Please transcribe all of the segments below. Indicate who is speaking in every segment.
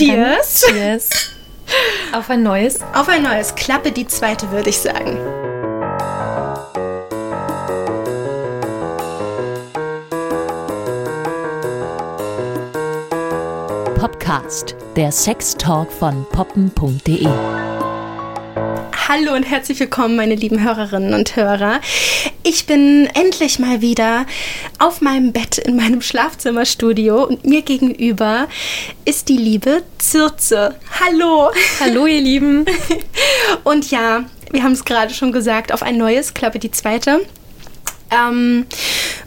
Speaker 1: Cheers.
Speaker 2: Cheers. Auf ein neues.
Speaker 1: Auf ein neues. Klappe die zweite, würde ich sagen.
Speaker 3: Podcast, der Sextalk von poppen.de.
Speaker 1: Hallo und herzlich willkommen, meine lieben Hörerinnen und Hörer. Ich bin endlich mal wieder auf meinem Bett in meinem Schlafzimmerstudio und mir gegenüber ist die liebe Zirze. Hallo.
Speaker 2: Hallo, ihr Lieben.
Speaker 1: Und ja, wir haben es gerade schon gesagt, auf ein neues, Klappe die zweite. Ähm,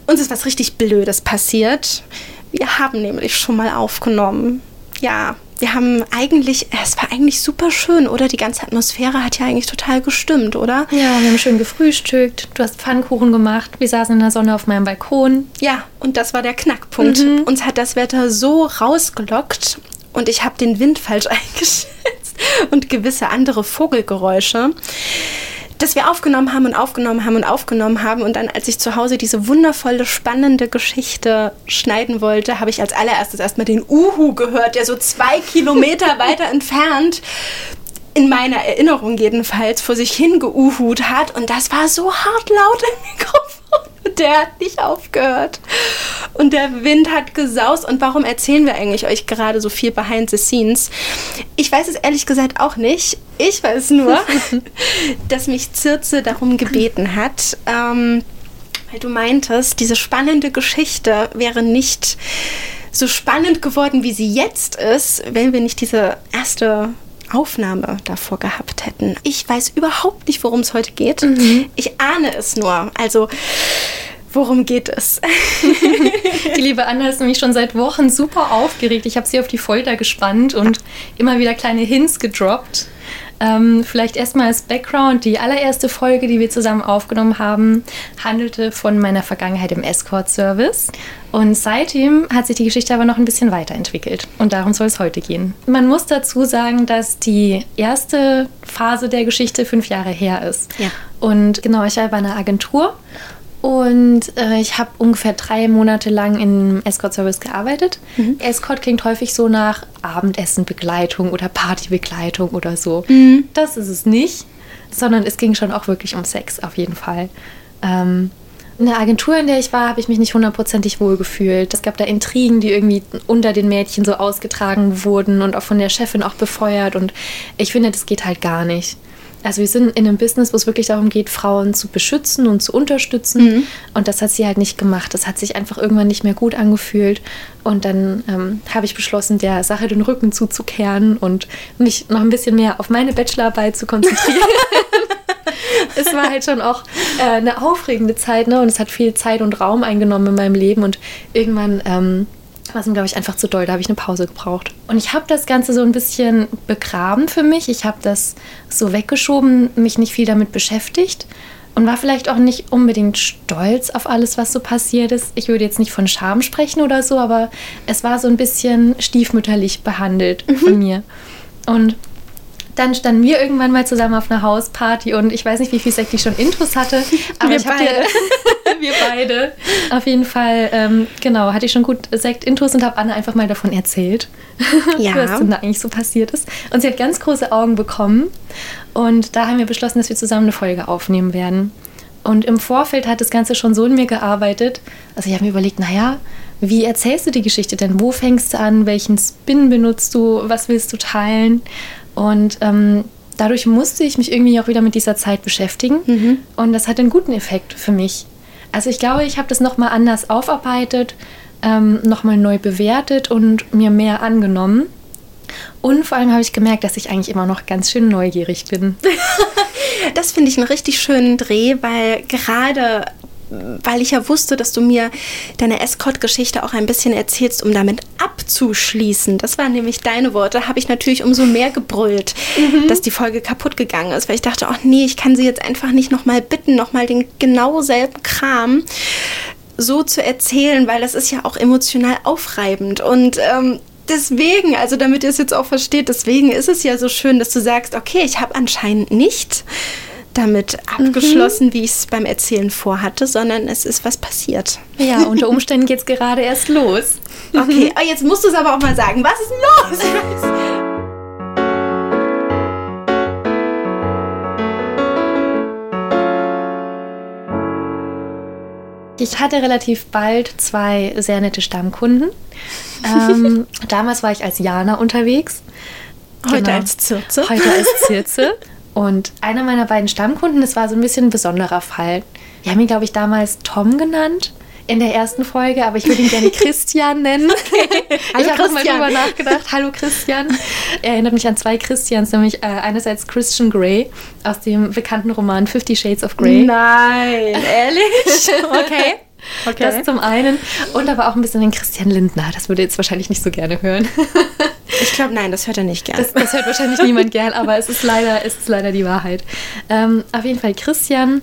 Speaker 1: uns ist was richtig Blödes passiert. Wir haben nämlich schon mal aufgenommen. Ja, wir haben eigentlich, es war eigentlich super schön, oder? Die ganze Atmosphäre hat ja eigentlich total gestimmt, oder?
Speaker 2: Ja, wir haben schön gefrühstückt. Du hast Pfannkuchen gemacht. Wir saßen in der Sonne auf meinem Balkon.
Speaker 1: Ja, und das war der Knackpunkt.
Speaker 2: Mhm.
Speaker 1: Uns hat das Wetter so rausgelockt und ich habe den Wind falsch eingeschätzt und gewisse andere Vogelgeräusche dass wir aufgenommen haben und aufgenommen haben und aufgenommen haben. Und dann, als ich zu Hause diese wundervolle, spannende Geschichte schneiden wollte, habe ich als allererstes erstmal den Uhu gehört, der so zwei Kilometer weiter entfernt in meiner Erinnerung jedenfalls vor sich hingeuhut hat. Und das war so hart laut im Mikrofon. Der hat nicht aufgehört. Und der Wind hat gesaust. Und warum erzählen wir eigentlich euch gerade so viel behind the scenes? Ich weiß es ehrlich gesagt auch nicht. Ich weiß nur, dass mich Zirze darum gebeten hat. Ähm, weil du meintest, diese spannende Geschichte wäre nicht so spannend geworden, wie sie jetzt ist, wenn wir nicht diese erste Aufnahme davor gehabt hätten. Ich weiß überhaupt nicht, worum es heute geht.
Speaker 2: Mhm.
Speaker 1: Ich ahne es nur. Also, worum geht es?
Speaker 2: Die liebe Anna ist nämlich schon seit Wochen super aufgeregt. Ich habe sie auf die Folter gespannt und immer wieder kleine Hints gedroppt. Ähm, vielleicht erstmal als Background. Die allererste Folge, die wir zusammen aufgenommen haben, handelte von meiner Vergangenheit im Escort-Service. Und seitdem hat sich die Geschichte aber noch ein bisschen weiterentwickelt. Und darum soll es heute gehen. Man muss dazu sagen, dass die erste Phase der Geschichte fünf Jahre her ist.
Speaker 1: Ja.
Speaker 2: Und genau, ich war bei einer Agentur und äh, ich habe ungefähr drei Monate lang im Escort-Service gearbeitet. Escort klingt häufig so nach Abendessenbegleitung oder Partybegleitung oder so. Das ist es nicht, sondern es ging schon auch wirklich um Sex auf jeden Fall. Ähm, in der Agentur, in der ich war, habe ich mich nicht hundertprozentig wohl gefühlt. Es gab da Intrigen, die irgendwie unter den Mädchen so ausgetragen wurden und auch von der Chefin auch befeuert. Und ich finde, das geht halt gar nicht. Also wir sind in einem Business, wo es wirklich darum geht, Frauen zu beschützen und zu unterstützen. Und das hat sie halt nicht gemacht. Das hat sich einfach irgendwann nicht mehr gut angefühlt. Und dann ähm, habe ich beschlossen, der Sache den Rücken zuzukehren und mich noch ein bisschen mehr auf meine Bachelorarbeit zu konzentrieren. es war halt schon auch äh, eine aufregende Zeit, ne? Und es hat viel Zeit und Raum eingenommen in meinem Leben. Und irgendwann ähm, war es mir, glaube ich, einfach zu doll. Da habe ich eine Pause gebraucht. Und ich habe das Ganze so ein bisschen begraben für mich. Ich habe das so weggeschoben, mich nicht viel damit beschäftigt. Und war vielleicht auch nicht unbedingt stolz auf alles, was so passiert ist. Ich würde jetzt nicht von Scham sprechen oder so, aber es war so ein bisschen stiefmütterlich behandelt von mir. Und dann standen wir irgendwann mal zusammen auf einer Hausparty und ich weiß nicht, wie viel Sekt ich schon Intus hatte, aber
Speaker 1: Wir
Speaker 2: ich hab
Speaker 1: beide.
Speaker 2: Dir, wir beide. Auf jeden Fall, ähm, genau, hatte ich schon gut Sekt Intus und habe Anne einfach mal davon erzählt,
Speaker 1: Ja.
Speaker 2: was denn da eigentlich so passiert ist. Und sie hat ganz große Augen bekommen und da haben wir beschlossen, dass wir zusammen eine Folge aufnehmen werden. Und im Vorfeld hat das Ganze schon so in mir gearbeitet. Also ich habe mir überlegt, naja, wie erzählst du die Geschichte denn? Wo fängst du an? Welchen Spin benutzt du? Was willst du teilen? Und ähm, dadurch musste ich mich irgendwie auch wieder mit dieser Zeit beschäftigen. Und das hat einen guten Effekt für mich. Also ich glaube, ich habe das nochmal anders aufarbeitet, ähm, nochmal neu bewertet und mir mehr angenommen. Und vor allem habe ich gemerkt, dass ich eigentlich immer noch ganz schön neugierig bin.
Speaker 1: Das finde ich einen richtig schönen Dreh, weil gerade weil ich ja wusste, dass du mir deine Escort-Geschichte auch ein bisschen erzählst, um damit abzuschließen. Das waren nämlich deine Worte. Habe ich natürlich umso mehr gebrüllt, dass die Folge kaputt gegangen ist, weil ich dachte, ach nee, ich kann sie jetzt einfach nicht nochmal bitten, nochmal den genau selben Kram so zu erzählen, weil das ist ja auch emotional aufreibend und ähm, deswegen, also damit ihr es jetzt auch versteht, deswegen ist es ja so schön, dass du sagst, okay, ich habe anscheinend nicht damit mhm. abgeschlossen, mhm. wie ich es beim Erzählen vorhatte, sondern es ist was passiert.
Speaker 2: Ja, unter Umständen geht es gerade erst los.
Speaker 1: Okay, mhm. oh, jetzt musst du es aber auch mal sagen. Was ist los?
Speaker 2: Ich hatte relativ bald zwei sehr nette Stammkunden. Ähm, damals war ich als Jana unterwegs.
Speaker 1: Heute genau. als Zirze.
Speaker 2: Heute als Zirze. Und einer meiner beiden Stammkunden, das war so ein bisschen ein besonderer Fall. Wir haben ihn, glaube ich, damals Tom genannt in der ersten Folge, aber ich würde ihn gerne Christian nennen. Okay. ich habe mal drüber nachgedacht. Hallo Christian. Er erinnert mich an zwei Christians, nämlich äh, einerseits Christian Grey aus dem bekannten Roman Fifty Shades of Grey.
Speaker 1: Nein, ehrlich?
Speaker 2: okay. Okay. Das zum einen. Und aber auch ein bisschen den Christian Lindner. Das würde jetzt wahrscheinlich nicht so gerne hören.
Speaker 1: ich glaube, nein, das hört er nicht gern.
Speaker 2: Das, das, hört wahrscheinlich niemand gern, aber es ist leider, es ist leider die Wahrheit. Ähm, auf jeden Fall Christian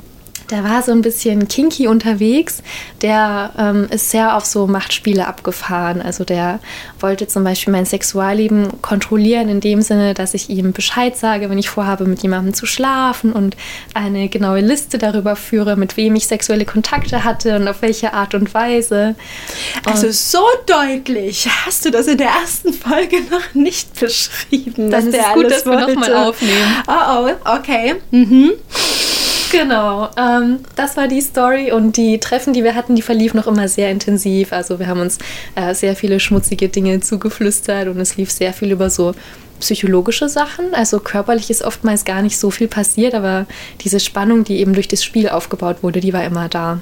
Speaker 2: der war so ein bisschen kinky unterwegs. Der ähm, ist sehr auf so Machtspiele abgefahren. Also der wollte zum Beispiel mein Sexualleben kontrollieren, in dem Sinne, dass ich ihm Bescheid sage, wenn ich vorhabe, mit jemandem zu schlafen und eine genaue Liste darüber führe, mit wem ich sexuelle Kontakte hatte und auf welche Art und Weise.
Speaker 1: Also und so deutlich hast du das in der ersten Folge noch nicht beschrieben.
Speaker 2: Dann ist gut, dass wollte. wir nochmal aufnehmen.
Speaker 1: Oh, oh, okay. Mhm.
Speaker 2: Genau, ähm, das war die Story und die Treffen, die wir hatten, die verliefen noch immer sehr intensiv. Also wir haben uns äh, sehr viele schmutzige Dinge zugeflüstert und es lief sehr viel über so psychologische Sachen. Also körperlich ist oftmals gar nicht so viel passiert, aber diese Spannung, die eben durch das Spiel aufgebaut wurde, die war immer da.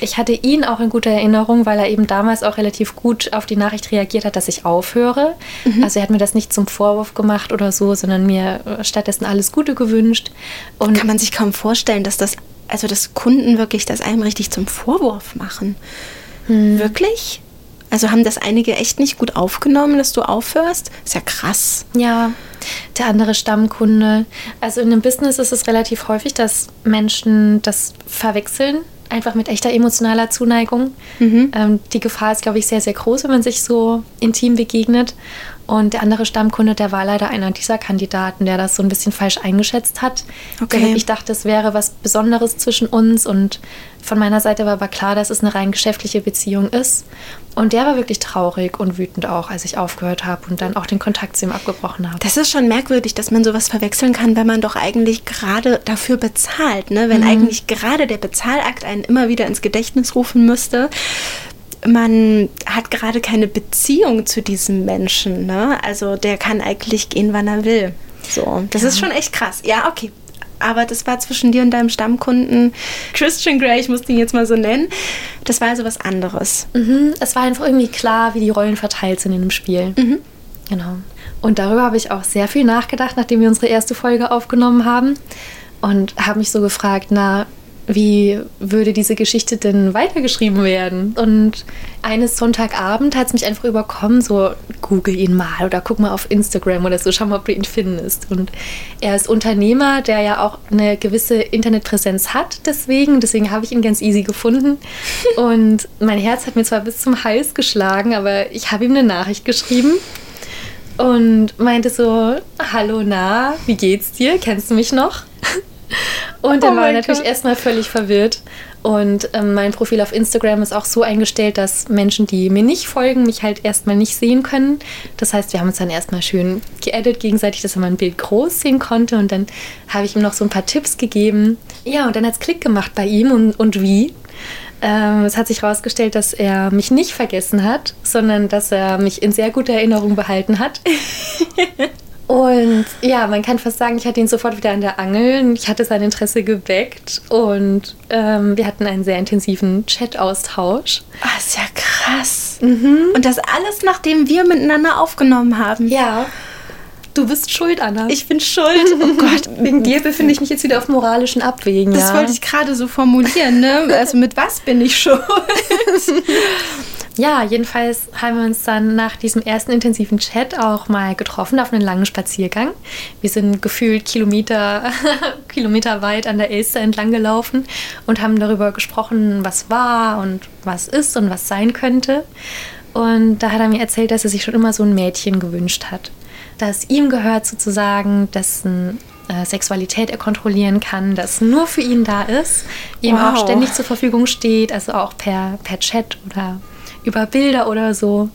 Speaker 2: Ich hatte ihn auch in guter Erinnerung, weil er eben damals auch relativ gut auf die Nachricht reagiert hat, dass ich aufhöre. Mhm. Also er hat mir das nicht zum Vorwurf gemacht oder so, sondern mir stattdessen alles Gute gewünscht.
Speaker 1: Und Kann man sich kaum vorstellen, dass das, also dass Kunden wirklich das einem richtig zum Vorwurf machen. Mhm. Wirklich? Also haben das einige echt nicht gut aufgenommen, dass du aufhörst? Ist ja krass.
Speaker 2: Ja, der andere Stammkunde. Also in einem Business ist es relativ häufig, dass Menschen das verwechseln einfach mit echter emotionaler Zuneigung. Mhm. Ähm, die Gefahr ist, glaube ich, sehr, sehr groß, wenn man sich so intim begegnet. Und der andere Stammkunde, der war leider einer dieser Kandidaten, der das so ein bisschen falsch eingeschätzt hat. Okay. Ich dachte, es wäre was Besonderes zwischen uns und von meiner Seite war aber klar, dass es eine rein geschäftliche Beziehung ist. Und der war wirklich traurig und wütend auch, als ich aufgehört habe und dann auch den Kontakt zu ihm abgebrochen habe.
Speaker 1: Das ist schon merkwürdig, dass man sowas verwechseln kann, wenn man doch eigentlich gerade dafür bezahlt. Ne? Wenn mhm. eigentlich gerade der Bezahlakt einen immer wieder ins Gedächtnis rufen müsste man hat gerade keine Beziehung zu diesem Menschen. Ne? Also der kann eigentlich gehen, wann er will. So, das ja. ist schon echt krass. Ja, okay. Aber das war zwischen dir und deinem Stammkunden Christian Grey, ich muss ihn jetzt mal so nennen. Das war also was anderes.
Speaker 2: Mhm. Es war einfach irgendwie klar, wie die Rollen verteilt sind in dem Spiel. Mhm. Genau. Und darüber habe ich auch sehr viel nachgedacht, nachdem wir unsere erste Folge aufgenommen haben. Und habe mich so gefragt, na, wie würde diese Geschichte denn weitergeschrieben werden? Und eines Sonntagabend hat es mich einfach überkommen, so google ihn mal oder guck mal auf Instagram oder so, schau mal, ob du ihn findest. Und er ist Unternehmer, der ja auch eine gewisse Internetpräsenz hat, deswegen, deswegen habe ich ihn ganz easy gefunden. Und mein Herz hat mir zwar bis zum Hals geschlagen, aber ich habe ihm eine Nachricht geschrieben und meinte so, hallo, na, wie geht's dir? Kennst du mich noch? Und dann oh war natürlich erstmal völlig verwirrt. Und ähm, mein Profil auf Instagram ist auch so eingestellt, dass Menschen, die mir nicht folgen, mich halt erstmal nicht sehen können. Das heißt, wir haben uns dann erstmal schön geedit gegenseitig, dass er mein Bild groß sehen konnte. Und dann habe ich ihm noch so ein paar Tipps gegeben. Ja, und dann hat es Klick gemacht bei ihm und, und wie. Ähm, es hat sich herausgestellt, dass er mich nicht vergessen hat, sondern dass er mich in sehr guter Erinnerung behalten hat. Und ja, man kann fast sagen, ich hatte ihn sofort wieder an der Angel. Ich hatte sein Interesse geweckt und ähm, wir hatten einen sehr intensiven Chat-Austausch.
Speaker 1: Ah, ist ja krass. Mhm. Und das alles, nachdem wir miteinander aufgenommen haben.
Speaker 2: Ja. Du bist schuld, Anna.
Speaker 1: Ich bin schuld. Oh Gott,
Speaker 2: wegen dir befinde ich mich jetzt wieder auf moralischen Abwägen.
Speaker 1: Das ja. wollte ich gerade so formulieren, ne? Also mit was bin ich schuld?
Speaker 2: Ja, jedenfalls haben wir uns dann nach diesem ersten intensiven Chat auch mal getroffen auf einen langen Spaziergang. Wir sind gefühlt Kilometer, Kilometer weit an der Elster entlang gelaufen und haben darüber gesprochen, was war und was ist und was sein könnte. Und da hat er mir erzählt, dass er sich schon immer so ein Mädchen gewünscht hat. Dass ihm gehört sozusagen, dessen äh, Sexualität er kontrollieren kann, das nur für ihn da ist, ihm wow. auch ständig zur Verfügung steht, also auch per, per Chat oder über Bilder oder so.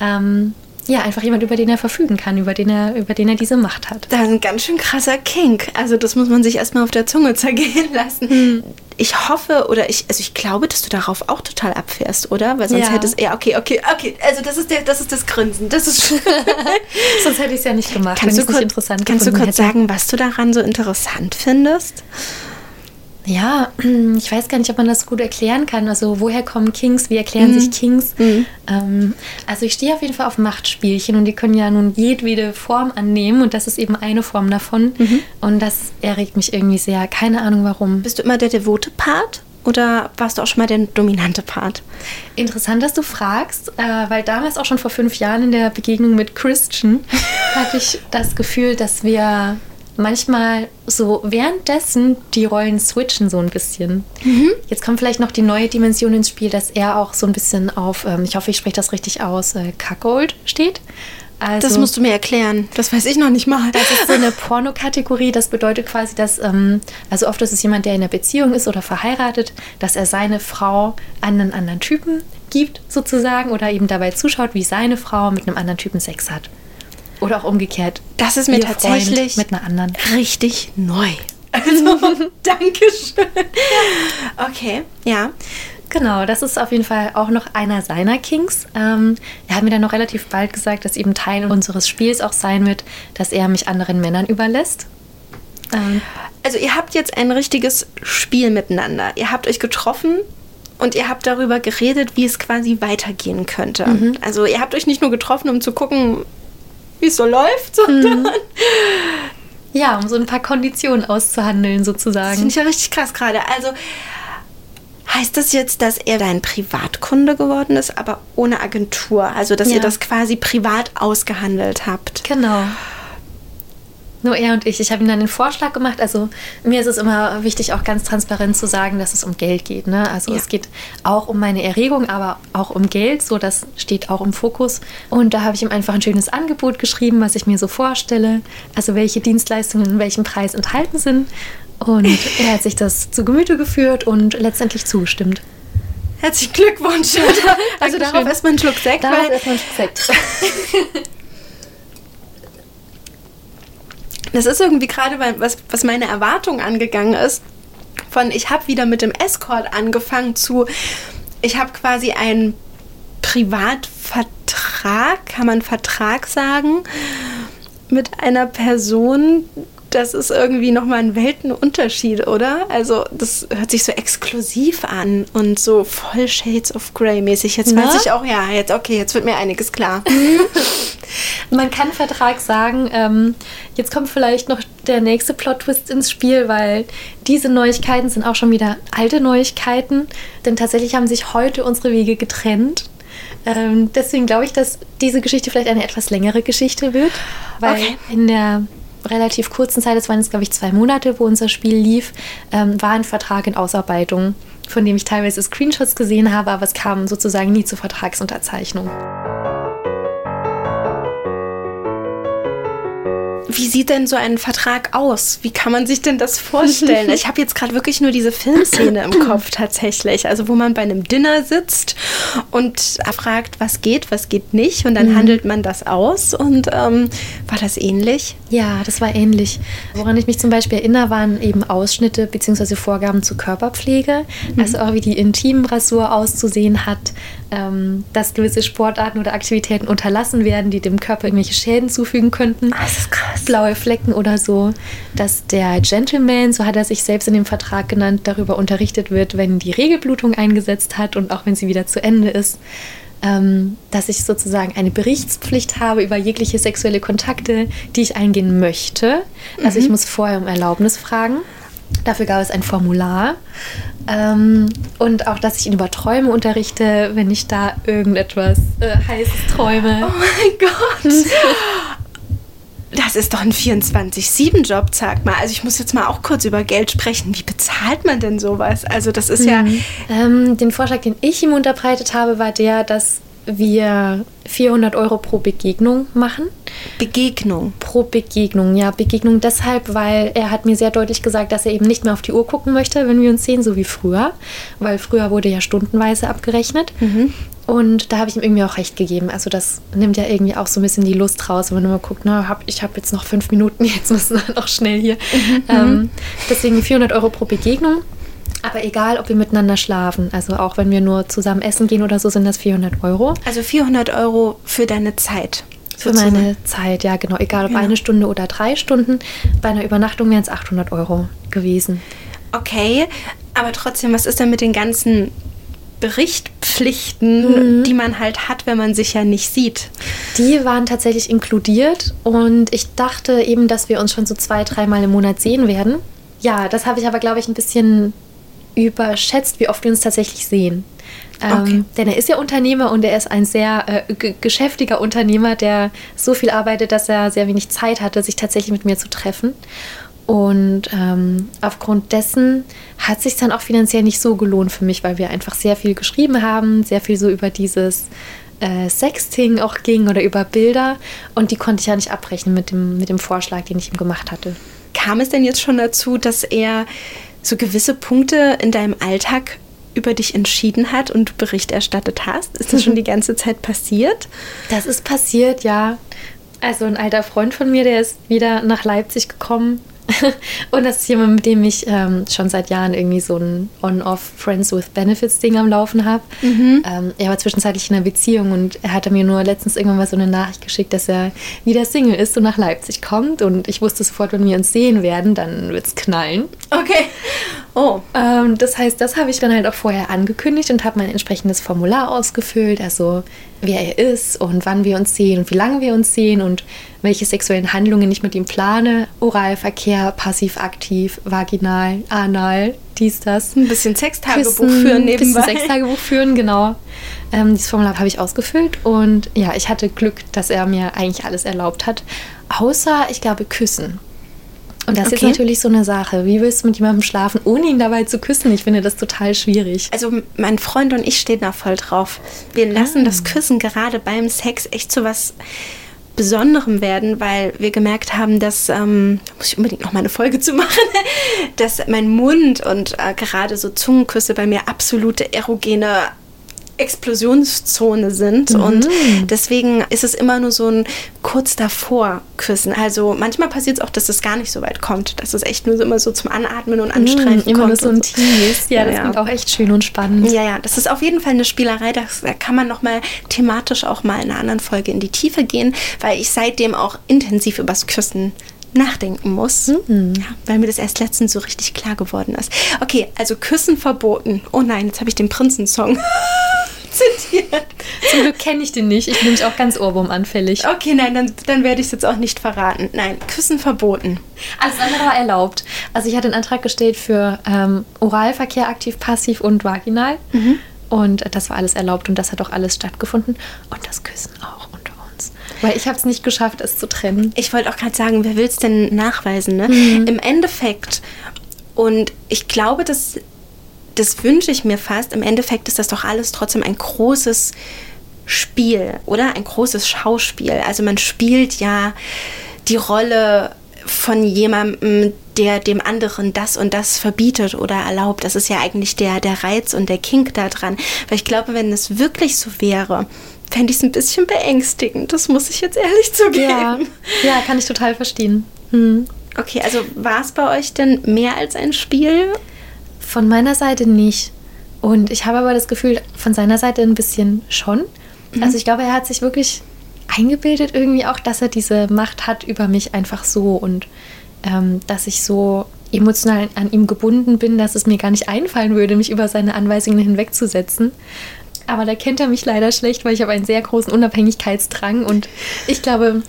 Speaker 2: Ähm, ja, einfach jemand, über den er verfügen kann, über den er, über den er diese Macht hat.
Speaker 1: Das ist ein ganz schön krasser Kink. Also das muss man sich erstmal auf der Zunge zergehen lassen.
Speaker 2: Hm.
Speaker 1: Ich hoffe oder ich, also ich glaube, dass du darauf auch total abfährst, oder? Weil sonst
Speaker 2: Ja.
Speaker 1: hättest ja okay, okay, okay. Also das ist der, das ist das Grinsen. Das ist
Speaker 2: Sonst hätte ich es ja nicht gemacht,
Speaker 1: Kannst du kurz,
Speaker 2: interessant
Speaker 1: kannst du kurz
Speaker 2: hätte.
Speaker 1: sagen, was du daran so interessant findest?
Speaker 2: Ja, ich weiß gar nicht, ob man das gut erklären kann. Also woher kommen Kings? Wie erklären
Speaker 1: Mhm.
Speaker 2: sich Kings? Ähm, also ich stehe auf jeden Fall auf Machtspielchen und die können ja nun jedwede Form annehmen und das ist eben eine Form davon.
Speaker 1: Mhm.
Speaker 2: Und das erregt mich irgendwie sehr. Keine Ahnung warum.
Speaker 1: Bist du immer der devote Part oder warst du auch schon mal der dominante Part?
Speaker 2: Interessant, dass du fragst, äh, weil damals auch schon vor fünf Jahren in der Begegnung mit Christian hatte ich das Gefühl, dass wir manchmal so währenddessen die Rollen switchen so ein bisschen. Jetzt kommt vielleicht noch die neue Dimension ins Spiel, dass er auch so ein bisschen auf, ähm, ich hoffe, ich spreche das richtig aus, äh, Cuckold steht. Also,
Speaker 1: Das musst du mir erklären. Das weiß ich noch nicht mal.
Speaker 2: das ist so eine Pornokategorie. Das bedeutet quasi, dass, ähm, also oft ist es jemand, der in einer Beziehung ist oder verheiratet, dass er seine Frau an einen anderen Typen gibt, sozusagen, oder eben dabei zuschaut, wie seine Frau mit einem anderen Typen Sex hat. Oder auch umgekehrt.
Speaker 1: Das ist mir
Speaker 2: Ihr Freund
Speaker 1: tatsächlich
Speaker 2: mit einer anderen.
Speaker 1: richtig neu. Also, Dankeschön. Okay, ja.
Speaker 2: Genau, das ist auf jeden Fall auch noch einer seiner Kings. Ähm, er hat mir dann noch relativ bald gesagt, dass eben Teil unseres Spiels auch sein wird, dass er mich anderen Männern überlässt. Ähm,
Speaker 1: Also ihr habt jetzt ein richtiges Spiel miteinander. Ihr habt euch getroffen und ihr habt darüber geredet, wie es quasi weitergehen könnte. Also ihr habt euch nicht nur getroffen, um zu gucken, wie es so läuft, sondern
Speaker 2: ja, um so ein paar Konditionen auszuhandeln,
Speaker 1: das
Speaker 2: sozusagen.
Speaker 1: finde ich ja richtig krass gerade. Also heißt das jetzt, dass er dein Privatkunde geworden ist, aber ohne Agentur? Also dass
Speaker 2: Ja.
Speaker 1: ihr das quasi privat ausgehandelt habt?
Speaker 2: Genau. Nur er und ich. Ich habe ihm dann den Vorschlag gemacht. Also mir ist es immer wichtig, auch ganz transparent zu sagen, dass es um Geld geht. Ne? Also
Speaker 1: Ja.
Speaker 2: es geht auch um meine Erregung, aber auch um Geld. So, das steht auch im Fokus. Und da habe ich ihm einfach ein schönes Angebot geschrieben, was ich mir so vorstelle. Also welche Dienstleistungen in welchem Preis enthalten sind. Und er hat sich das zu Gemüte geführt und letztendlich zugestimmt.
Speaker 1: Herzlichen Glückwunsch. also
Speaker 2: Dankeschön.
Speaker 1: darauf erstmal einen Schluck Sekt.
Speaker 2: Darauf erstmal ein Stück Sekt.
Speaker 1: Das ist irgendwie gerade, was, was meine Erwartung angegangen ist. Von ich habe wieder mit dem Escort angefangen zu, ich habe quasi einen Privatvertrag, kann man Vertrag sagen, mit einer Person. Das ist irgendwie nochmal ein Weltenunterschied, oder? Also, das hört sich so exklusiv an und so voll Shades of Grey mäßig. Jetzt
Speaker 2: Na?
Speaker 1: weiß ich auch, ja, jetzt, okay, jetzt wird mir einiges klar.
Speaker 2: Man kann Vertrag sagen, ähm, jetzt kommt vielleicht noch der nächste Plot-Twist ins Spiel, weil diese Neuigkeiten sind auch schon wieder alte Neuigkeiten, denn tatsächlich haben sich heute unsere Wege getrennt. Ähm, deswegen glaube ich, dass diese Geschichte vielleicht eine etwas längere Geschichte wird, weil
Speaker 1: Okay.
Speaker 2: in der relativ kurzen Zeit, es waren jetzt glaube ich zwei Monate, wo unser Spiel lief, ähm, war ein Vertrag in Ausarbeitung, von dem ich teilweise Screenshots gesehen habe, aber es kam sozusagen nie zur Vertragsunterzeichnung.
Speaker 1: Wie sieht denn so ein Vertrag aus? Wie kann man sich denn das vorstellen? Ich habe jetzt gerade wirklich nur diese Filmszene im Kopf tatsächlich. Also wo man bei einem Dinner sitzt und fragt, was geht, was geht nicht. Und dann handelt man das aus. Und ähm, war das ähnlich?
Speaker 2: Ja, das war ähnlich. Woran ich mich zum Beispiel erinnere, waren eben Ausschnitte bzw. Vorgaben zur Körperpflege. Also auch wie die Intimrasur auszusehen hat, ähm, dass gewisse Sportarten oder Aktivitäten unterlassen werden, die dem Körper irgendwelche Schäden zufügen könnten.
Speaker 1: Das ist krass.
Speaker 2: Blaue Flecken oder so. Dass der Gentleman, so hat er sich selbst in dem Vertrag genannt, darüber unterrichtet wird, wenn die Regelblutung eingesetzt hat und auch wenn sie wieder zu Ende ist ähm, dass ich sozusagen eine Berichtspflicht habe über jegliche sexuelle Kontakte, die ich eingehen möchte. Also ich muss vorher um Erlaubnis fragen. Dafür gab es ein Formular. Ähm, und auch, dass ich ihn über Träume unterrichte, wenn ich da irgendetwas äh, Heißes träume.
Speaker 1: Oh mein Gott. Das ist doch ein 24-7-Job, sag mal. Also ich muss jetzt mal auch kurz über Geld sprechen. Wie bezahlt man denn sowas? Also das ist ja...
Speaker 2: Ähm, den Vorschlag, den ich ihm unterbreitet habe, war der, dass wir 400 Euro pro Begegnung machen.
Speaker 1: Begegnung.
Speaker 2: Pro Begegnung, ja. Begegnung deshalb, weil er hat mir sehr deutlich gesagt, dass er eben nicht mehr auf die Uhr gucken möchte, wenn wir uns sehen, so wie früher. Weil früher wurde ja stundenweise abgerechnet. Und da habe ich ihm irgendwie auch recht gegeben. Also das nimmt ja irgendwie auch so ein bisschen die Lust raus, wenn man immer guckt, na, hab, ich habe jetzt noch fünf Minuten, jetzt müssen wir noch schnell hier. Ähm, deswegen 400 Euro pro Begegnung. Aber egal, ob wir miteinander schlafen, also auch wenn wir nur zusammen essen gehen oder so, sind das 400 Euro.
Speaker 1: Also 400 Euro für deine Zeit.
Speaker 2: Für meine Zeit, ja genau. Egal ob
Speaker 1: Genau.
Speaker 2: eine Stunde oder drei Stunden. Bei einer Übernachtung wären es 800 Euro gewesen.
Speaker 1: Okay, aber trotzdem, was ist denn mit den ganzen Berichtpflichten, die man halt hat, wenn man sich ja nicht sieht?
Speaker 2: Die waren tatsächlich inkludiert und ich dachte eben, dass wir uns schon so zwei, dreimal im Monat sehen werden. Ja, das habe ich aber, glaube ich, ein bisschen überschätzt, wie oft wir uns tatsächlich sehen. Ähm,
Speaker 1: Okay.
Speaker 2: Denn er ist ja Unternehmer und er ist ein sehr äh, ge- geschäftiger Unternehmer, der so viel arbeitet, dass er sehr wenig Zeit hatte, sich tatsächlich mit mir zu treffen. Und ähm, aufgrund dessen hat sich dann auch finanziell nicht so gelohnt für mich, weil wir einfach sehr viel geschrieben haben, sehr viel so über dieses äh, Sexting auch ging oder über Bilder. Und die konnte ich ja nicht abbrechen mit dem, mit dem Vorschlag, den ich ihm gemacht hatte.
Speaker 1: Kam es denn jetzt schon dazu, dass er so gewisse Punkte in deinem Alltag über dich entschieden hat und du Bericht erstattet hast? Ist das schon die ganze Zeit passiert?
Speaker 2: Das ist passiert, ja. Also ein alter Freund von mir, der ist wieder nach Leipzig gekommen. Und das ist jemand, mit dem ich ähm, schon seit Jahren irgendwie so ein On-Off Friends with Benefits Ding am Laufen habe. Ähm, er war zwischenzeitlich in einer Beziehung und er hatte mir nur letztens irgendwann mal so eine Nachricht geschickt, dass er wieder Single ist und nach Leipzig kommt. Und ich wusste sofort, wenn wir uns sehen werden, dann wird's knallen.
Speaker 1: Okay. Oh.
Speaker 2: Ähm, das heißt, das habe ich dann halt auch vorher angekündigt und habe mein entsprechendes Formular ausgefüllt, also wer er ist und wann wir uns sehen und wie lange wir uns sehen und welche sexuellen Handlungen ich mit ihm plane. Oralverkehr, passiv-aktiv, vaginal, anal, dies, das.
Speaker 1: Ein bisschen Sextagebuch
Speaker 2: Küssen,
Speaker 1: führen
Speaker 2: bisschen
Speaker 1: nebenbei.
Speaker 2: Sextagebuch führen, genau. Ähm, dieses Formular habe ich ausgefüllt und ja, ich hatte Glück, dass er mir eigentlich alles erlaubt hat, außer, ich glaube, Küssen. Und das
Speaker 1: Okay.
Speaker 2: ist natürlich so eine Sache. Wie willst du mit jemandem schlafen, ohne ihn dabei zu küssen? Ich finde das total schwierig.
Speaker 1: Also mein Freund und ich stehen da voll drauf. Wir lassen das Küssen gerade beim Sex echt zu was Besonderem werden, weil wir gemerkt haben, dass, ähm, muss ich unbedingt noch mal eine Folge zu machen, dass mein Mund und äh, gerade so Zungenküsse bei mir absolute erogene Explosionszone sind und deswegen ist es immer nur so ein kurz davor küssen. Also manchmal passiert es auch, dass es gar nicht so weit kommt, dass es echt nur so immer so zum Anatmen und Anstreifen
Speaker 2: immer
Speaker 1: kommt.
Speaker 2: so ein Tease. Ja, das
Speaker 1: Ja.
Speaker 2: klingt auch echt schön und spannend.
Speaker 1: Ja, ja, das ist auf jeden Fall eine Spielerei. Das, da kann man noch mal thematisch auch mal in einer anderen Folge in die Tiefe gehen, weil ich seitdem auch intensiv übers Küssen nachdenken muss. Ja, weil mir das erst letztens so richtig klar geworden ist. Okay, also Küssen verboten. Oh nein, jetzt habe ich den Prinzensong zitiert.
Speaker 2: Zum Glück kenne ich den nicht. Ich bin nämlich auch ganz ohrwurmanfällig.
Speaker 1: Okay, nein, dann, dann werde ich es jetzt auch nicht verraten. Nein, Küssen verboten.
Speaker 2: Alles andere war erlaubt. Also ich hatte einen Antrag gestellt für ähm, Oralverkehr, aktiv, passiv und vaginal. Und das war alles erlaubt und das hat auch alles stattgefunden. Und das Küssen auch. Weil ich habe es nicht geschafft, es zu trennen.
Speaker 1: Ich wollte auch gerade sagen, wer will es denn nachweisen? Ne? Im Endeffekt, und ich glaube, das, das wünsche ich mir fast, im Endeffekt ist das doch alles trotzdem ein großes Spiel, oder? Ein großes Schauspiel. Also man spielt ja die Rolle von jemandem, der dem anderen das und das verbietet oder erlaubt. Das ist ja eigentlich der, der Reiz und der Kink daran. Weil ich glaube, wenn es wirklich so wäre, fände ich es ein bisschen beängstigend. Das muss ich jetzt ehrlich zugeben.
Speaker 2: Ja, ja kann ich total verstehen. Hm.
Speaker 1: Okay, also war es bei euch denn mehr als ein Spiel?
Speaker 2: Von meiner Seite nicht. Und ich habe aber das Gefühl, von seiner Seite ein bisschen schon. Also ich glaube, er hat sich wirklich eingebildet irgendwie auch, dass er diese Macht hat über mich einfach so und ähm, dass ich so emotional an ihm gebunden bin, dass es mir gar nicht einfallen würde, mich über seine Anweisungen hinwegzusetzen. Aber da kennt er mich leider schlecht, weil ich habe einen sehr großen Unabhängigkeitsdrang und ich glaube,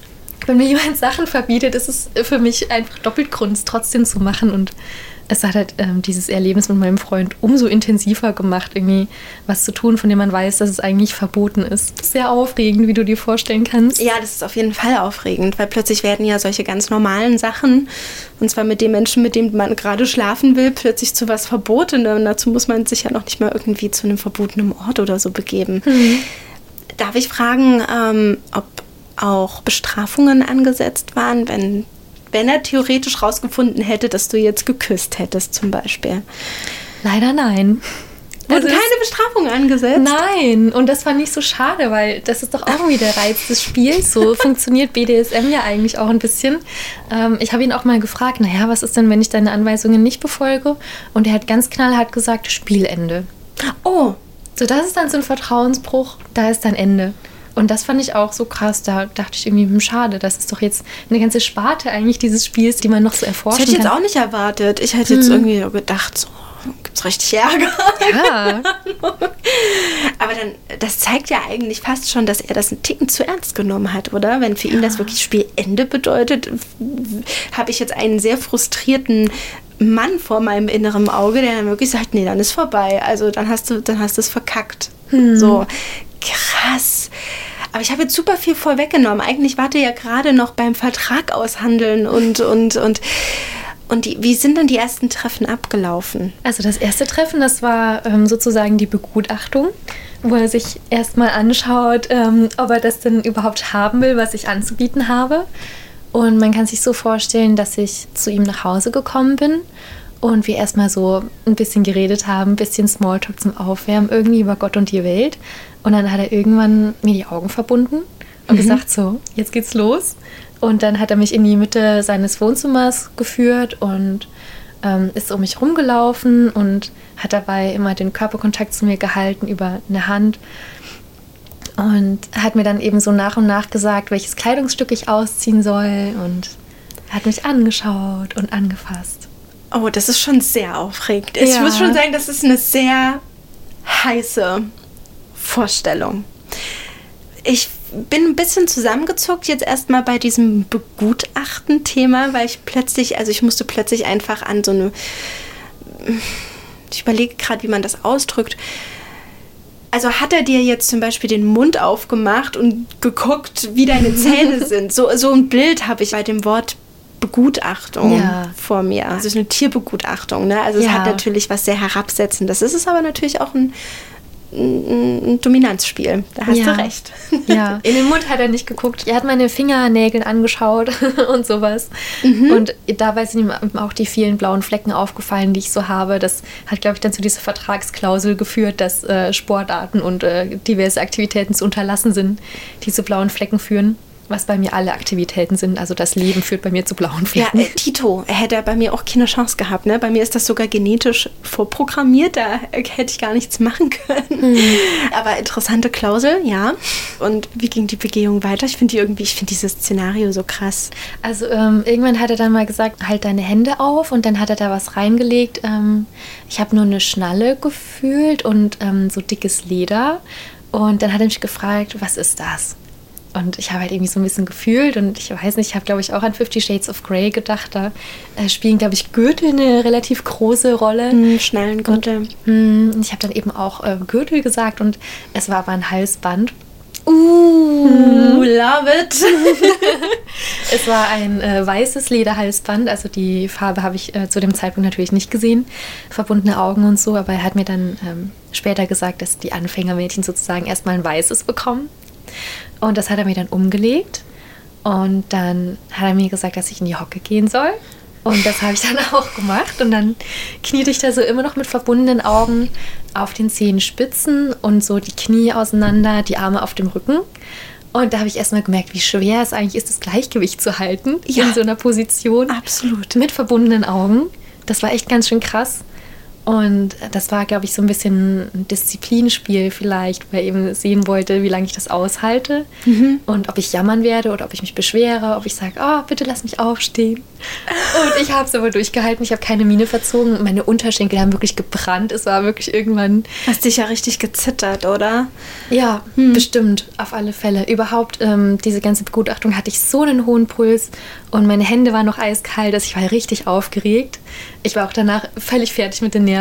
Speaker 2: wenn mir jemand Sachen verbietet, ist es für mich einfach doppelt Grund, es trotzdem zu machen. Und es hat halt ähm, dieses Erlebnis mit meinem Freund umso intensiver gemacht, irgendwie was zu tun, von dem man weiß, dass es eigentlich verboten ist. Sehr aufregend, wie du dir vorstellen kannst.
Speaker 1: Ja, das ist auf jeden Fall aufregend, weil plötzlich werden ja solche ganz normalen Sachen, und zwar mit dem Menschen, mit dem man gerade schlafen will, plötzlich zu was Verbotenem. Und dazu muss man sich ja noch nicht mal irgendwie zu einem verbotenen Ort oder so begeben. Darf ich fragen, ähm, ob auch Bestrafungen angesetzt waren, wenn, wenn er theoretisch rausgefunden hätte, dass du jetzt geküsst hättest zum Beispiel?
Speaker 2: Leider nein. Also es-
Speaker 1: keine Bestrafungen angesetzt?
Speaker 2: Nein, und das fand ich so schade, weil das ist doch auch irgendwie der Reiz des Spiels. So funktioniert BDSM ja eigentlich auch ein bisschen. Ähm, ich habe ihn auch mal gefragt, naja, was ist denn, wenn ich deine Anweisungen nicht befolge? Und er hat ganz knallhart gesagt, Spielende.
Speaker 1: Oh,
Speaker 2: So, das ist dann so ein Vertrauensbruch, da ist dann Ende. Und das fand ich auch so krass. Da dachte ich irgendwie, hm, schade, das ist doch jetzt eine ganze Sparte eigentlich dieses Spiels, die man noch so
Speaker 1: das
Speaker 2: erforschen
Speaker 1: hätte ich jetzt
Speaker 2: kann.
Speaker 1: auch nicht erwartet. Ich hätte jetzt irgendwie so gedacht, so gibt's richtig Ärger.
Speaker 2: ja,
Speaker 1: Aber dann, das zeigt ja eigentlich fast schon, dass er das einen Ticken zu ernst genommen hat, oder? Wenn für ihn das wirklich Spielende bedeutet, habe ich jetzt einen sehr frustrierten Mann vor meinem inneren Auge, der dann wirklich sagt, nee, dann ist vorbei. Also dann hast du, dann hast du es verkackt. So krass. Aber ich habe jetzt super viel vorweggenommen. Eigentlich warte ja gerade noch beim Vertrag aushandeln und und und und die, wie sind denn die ersten Treffen abgelaufen?
Speaker 2: Also das erste Treffen, das war ähm, sozusagen die Begutachtung, wo er sich erstmal anschaut, ähm, ob er das denn überhaupt haben will, was ich anzubieten habe. Und man kann sich so vorstellen, dass ich zu ihm nach Hause gekommen bin und wir erstmal so ein bisschen geredet haben, ein bisschen Smalltalk zum Aufwärmen, irgendwie über Gott und die Welt. Und dann hat er irgendwann mir die Augen verbunden und gesagt, so, jetzt geht's los. Und dann hat er mich in die Mitte seines Wohnzimmers geführt und ähm, ist um mich rumgelaufen und hat dabei immer den Körperkontakt zu mir gehalten über eine Hand und hat mir dann eben so nach und nach gesagt, welches Kleidungsstück ich ausziehen soll und hat mich angeschaut und angefasst.
Speaker 1: Oh, das ist schon sehr aufregend. Ich
Speaker 2: Ja.
Speaker 1: muss schon sagen, das ist eine sehr heiße Vorstellung. Ich bin ein bisschen zusammengezuckt jetzt erstmal bei diesem Begutachten-Thema, weil ich plötzlich, also ich musste plötzlich einfach an so eine, ich überlege gerade, wie man das ausdrückt. Also hat er dir jetzt zum Beispiel den Mund aufgemacht und geguckt, wie deine Zähne sind? So, so ein Bild habe ich bei dem Wort Begutachtung
Speaker 2: Ja.
Speaker 1: vor mir. Also es ist eine Tierbegutachtung. Ne? Also es
Speaker 2: Ja.
Speaker 1: hat natürlich was sehr Herabsetzendes. Es ist aber natürlich auch ein, ein, Dominanzspiel. Da hast
Speaker 2: Ja.
Speaker 1: du recht.
Speaker 2: Ja, in den Mund hat er nicht geguckt. Er hat meine Fingernägel angeschaut und sowas.
Speaker 1: Mhm.
Speaker 2: Und dabei sind ihm auch die vielen blauen Flecken aufgefallen, die ich so habe. Das hat, glaube ich, dann zu dieser Vertragsklausel geführt, dass äh, Sportarten und äh, diverse Aktivitäten zu unterlassen sind, die zu blauen Flecken führen. Was bei mir alle Aktivitäten sind. Also das Leben führt bei mir zu blauen
Speaker 1: Ja,
Speaker 2: Flecken.
Speaker 1: äh, Tito hätte bei mir auch keine Chance gehabt. Ne? Bei mir ist das sogar genetisch vorprogrammiert. Da hätte ich gar nichts machen können. Aber interessante Klausel, ja. Und wie ging die Begehung weiter? Ich finde die irgendwie, ich finde dieses Szenario so krass.
Speaker 2: Also ähm, irgendwann hat er dann mal gesagt, halt deine Hände auf und dann hat er da was reingelegt. Ähm, ich habe nur eine Schnalle gefühlt und ähm, so dickes Leder. Und dann hat er mich gefragt, was ist das? Und ich habe halt irgendwie so ein bisschen gefühlt und ich weiß nicht, ich habe glaube ich auch an Fifty Shades of Grey gedacht. Da äh, spielen glaube ich Gürtel eine relativ große Rolle.
Speaker 1: Hm, Schnallengürtel.
Speaker 2: Hm, Ich habe dann eben auch äh, Gürtel gesagt und es war aber ein Halsband.
Speaker 1: Uh, love it.
Speaker 2: Es war ein äh, weißes Lederhalsband, also die Farbe habe ich äh, zu dem Zeitpunkt natürlich nicht gesehen, verbundene Augen und so, aber er hat mir dann ähm, später gesagt, dass die Anfängermädchen sozusagen erstmal ein weißes bekommen. Und das hat er mir dann umgelegt und dann hat er mir gesagt, dass ich in die Hocke gehen soll. Und das habe ich dann auch gemacht. Und dann kniete ich da so immer noch mit verbundenen Augen auf den Zehenspitzen und so die Knie auseinander, die Arme auf dem Rücken. Und da habe ich erstmal gemerkt, wie schwer es eigentlich ist, das Gleichgewicht zu halten
Speaker 1: Ja.
Speaker 2: in so einer Position.
Speaker 1: Absolut.
Speaker 2: Mit verbundenen Augen. Das war echt ganz schön krass. Und das war, glaube ich, so ein bisschen ein Disziplinspiel vielleicht, weil er eben sehen wollte, wie lange ich das aushalte und ob ich jammern werde oder ob ich mich beschwere, ob ich sage, oh, bitte lass mich aufstehen. Und ich habe es aber durchgehalten, ich habe keine Miene verzogen. Meine Unterschenkel haben wirklich gebrannt. Es war wirklich irgendwann
Speaker 1: Hast dich ja richtig gezittert, oder?
Speaker 2: ja, bestimmt, auf alle Fälle. Überhaupt, ähm, diese ganze Begutachtung hatte ich so einen hohen Puls und meine Hände waren noch eiskalt, dass ich war richtig aufgeregt. Ich war auch danach völlig fertig mit den Nerven,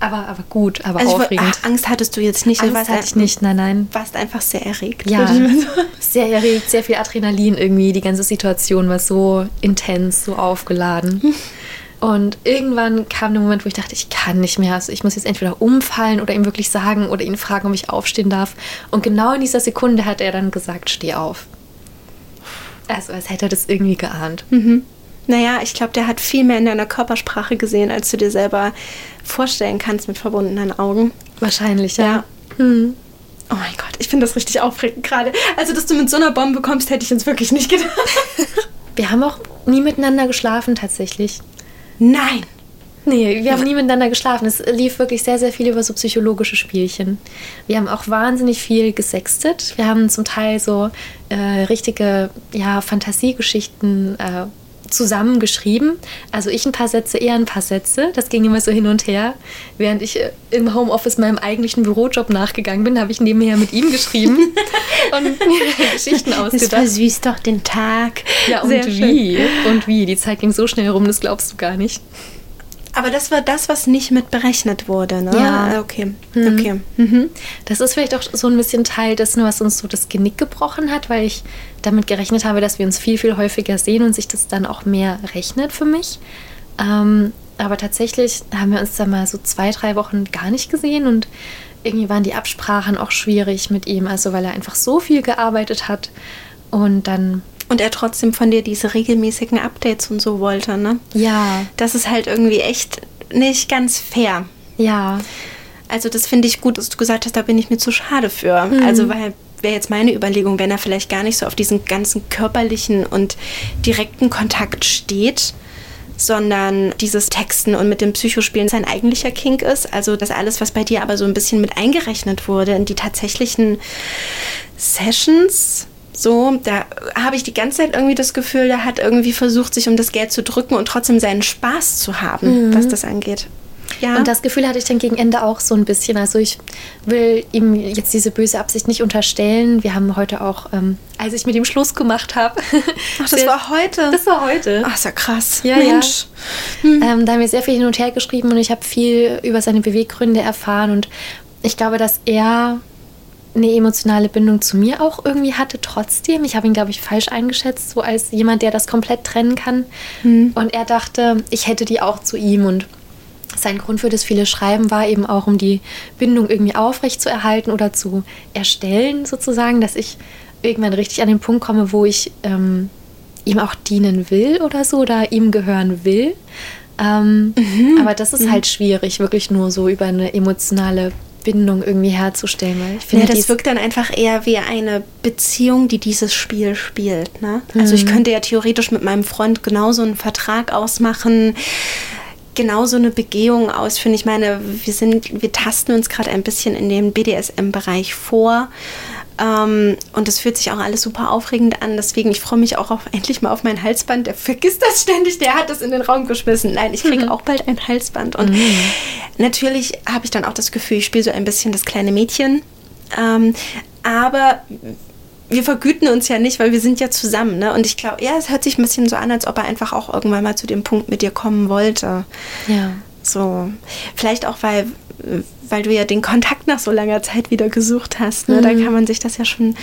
Speaker 2: aber, aber gut, aber
Speaker 1: Also
Speaker 2: aufregend.
Speaker 1: ach, Angst hattest du jetzt nicht.
Speaker 2: Angst hatte ich nicht, nein, nein.
Speaker 1: warst einfach sehr erregt.
Speaker 2: Ja, sehr erregt, sehr viel Adrenalin irgendwie. Die ganze Situation war so intens, so aufgeladen. Und irgendwann kam der Moment, wo ich dachte, ich kann nicht mehr. Also ich muss jetzt entweder umfallen oder ihm wirklich sagen oder ihn fragen, ob ich aufstehen darf. Und genau in dieser Sekunde hat er dann gesagt, steh auf. Also als hätte er das irgendwie geahnt.
Speaker 1: Naja, ich glaube, der hat viel mehr in deiner Körpersprache gesehen, als du dir selber vorstellen kannst mit verbundenen Augen.
Speaker 2: Wahrscheinlich, ja.
Speaker 1: Ja. Oh mein Gott, ich finde das richtig aufregend gerade. Also, dass du mit so einer Bombe kommst, hätte ich jetzt wirklich nicht gedacht.
Speaker 2: Wir haben auch nie miteinander geschlafen tatsächlich.
Speaker 1: Nein.
Speaker 2: Nee, wir haben nie miteinander geschlafen. Es lief wirklich sehr, sehr viel über so psychologische Spielchen. Wir haben auch wahnsinnig viel gesextet. Wir haben zum Teil so äh, richtige ja, Fantasiegeschichten äh, zusammengeschrieben. Also ich ein paar Sätze, er ein paar Sätze. Das ging immer so hin und her. Während ich äh, im Homeoffice meinem eigentlichen Bürojob nachgegangen bin, habe ich nebenher mit ihm geschrieben und mir Geschichten
Speaker 1: Das
Speaker 2: ausgedacht.
Speaker 1: versüßt doch den Tag.
Speaker 2: Ja, und
Speaker 1: Sehr schön.
Speaker 2: wie? Und wie? Die Zeit ging so schnell rum, das glaubst du gar nicht.
Speaker 1: Aber das war das, was nicht mit berechnet wurde, ne?
Speaker 2: Ja.
Speaker 1: Okay. Okay. Mhm.
Speaker 2: Das ist vielleicht auch so ein bisschen Teil dessen, was uns so das Genick gebrochen hat, weil ich damit gerechnet habe, dass wir uns viel, viel häufiger sehen und sich das dann auch mehr rechnet für mich. Ähm, aber tatsächlich haben wir uns dann mal so zwei, drei Wochen gar nicht gesehen und irgendwie waren die Absprachen auch schwierig mit ihm, also weil er einfach so viel gearbeitet hat und dann,
Speaker 1: Und er trotzdem von dir diese regelmäßigen Updates und so wollte, ne?
Speaker 2: ja,
Speaker 1: Das ist halt irgendwie echt nicht ganz fair.
Speaker 2: ja,
Speaker 1: Also das finde ich gut, dass du gesagt hast, da bin ich mir zu schade für. Also weil wäre jetzt meine Überlegung, wenn er vielleicht gar nicht so auf diesen ganzen körperlichen und direkten Kontakt steht, sondern dieses Texten und mit dem Psychospielen sein eigentlicher Kink ist. Also das alles, was bei dir aber so ein bisschen mit eingerechnet wurde in die tatsächlichen Sessions. So, da habe ich die ganze Zeit irgendwie das Gefühl, der hat irgendwie versucht, sich um das Geld zu drücken und trotzdem seinen Spaß zu haben, was das angeht. Ja.
Speaker 2: Und das Gefühl hatte ich dann gegen Ende auch so ein bisschen. Also ich will ihm jetzt diese böse Absicht nicht unterstellen. Wir haben heute auch, ähm, als ich mit ihm Schluss gemacht habe.
Speaker 1: Ach, das war heute.
Speaker 2: Das war heute.
Speaker 1: Ach, ist ja krass.
Speaker 2: Ja,
Speaker 1: Mensch.
Speaker 2: Ähm, da haben wir sehr viel hin und her geschrieben und ich habe viel über seine Beweggründe erfahren. Und ich glaube, dass er eine emotionale Bindung zu mir auch irgendwie hatte, trotzdem. Ich habe ihn, glaube ich, falsch eingeschätzt, so als jemand, der das komplett trennen kann. Und er dachte, ich hätte die auch zu ihm. Und sein Grund für das viele Schreiben war eben auch, um die Bindung irgendwie aufrecht zu erhalten oder zu erstellen, sozusagen, dass ich irgendwann richtig an den Punkt komme, wo ich ähm, ihm auch dienen will oder so oder ihm gehören will. Ähm, Aber das ist halt schwierig, wirklich nur so über eine emotionale Bindung irgendwie herzustellen, weil ich
Speaker 1: Ja,
Speaker 2: finde,
Speaker 1: das
Speaker 2: dies-
Speaker 1: wirkt dann einfach eher wie eine Beziehung, die dieses Spiel spielt. Ne? Also
Speaker 2: Mhm.
Speaker 1: ich könnte ja theoretisch mit meinem Freund genauso einen Vertrag ausmachen, genauso eine Begehung ausführen. Ich meine, wir sind, wir tasten uns gerade ein bisschen in den BDSM-Bereich vor. Ähm, und das fühlt sich auch alles super aufregend an. Deswegen, ich freue mich auch auf, endlich mal auf mein Halsband. Der vergisst das ständig, der hat das in den Raum geschmissen. Nein, ich kriege auch bald ein Halsband. Und natürlich habe ich dann auch das Gefühl, ich spiele so ein bisschen das kleine Mädchen. Ähm, aber wir vergüten uns ja nicht, weil wir sind ja zusammen. Ne? Und ich glaube, ja, es hört sich ein bisschen so an, als ob er einfach auch irgendwann mal zu dem Punkt mit dir kommen wollte.
Speaker 2: ja.
Speaker 1: So, vielleicht auch, weil, weil du ja den Kontakt nach so langer Zeit wieder gesucht hast. Ne? Da kann man sich das ja schon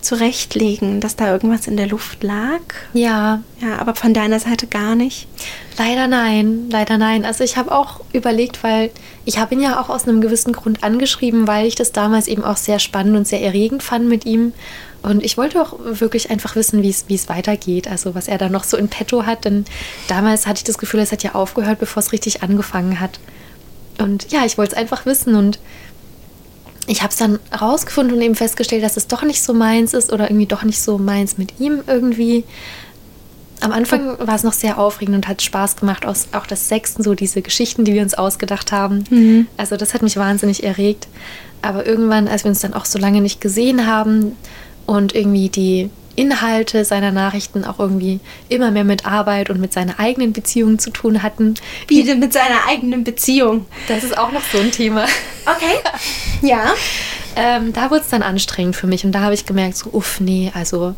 Speaker 1: zurechtlegen, dass da irgendwas in der Luft lag.
Speaker 2: Ja,
Speaker 1: Ja, aber von deiner Seite gar nicht.
Speaker 2: Leider nein, leider nein. Also ich habe auch überlegt, weil ich habe ihn ja auch aus einem gewissen Grund angeschrieben, weil ich das damals eben auch sehr spannend und sehr erregend fand mit ihm. Und ich wollte auch wirklich einfach wissen, wie es wie es weitergeht, also was er da noch so in petto hat. Denn damals hatte ich das Gefühl, es hat ja aufgehört, bevor es richtig angefangen hat. Und ja, ich wollte es einfach wissen und ich habe es dann rausgefunden und eben festgestellt, dass es doch nicht so meins ist oder irgendwie doch nicht so meins mit ihm irgendwie. Am Anfang war es noch sehr aufregend und hat Spaß gemacht, auch das Sechsten, so diese Geschichten, die wir uns ausgedacht haben. Also das hat mich wahnsinnig erregt. Aber irgendwann, als wir uns dann auch so lange nicht gesehen haben und irgendwie die Inhalte seiner Nachrichten auch irgendwie immer mehr mit Arbeit und mit seiner eigenen Beziehung zu tun hatten,
Speaker 1: Wie denn mit seiner eigenen Beziehung?
Speaker 2: das ist auch noch so ein Thema.
Speaker 1: Okay. Ja.
Speaker 2: Ähm, da wurde es dann anstrengend für mich und da habe ich gemerkt, so, uff, nee, also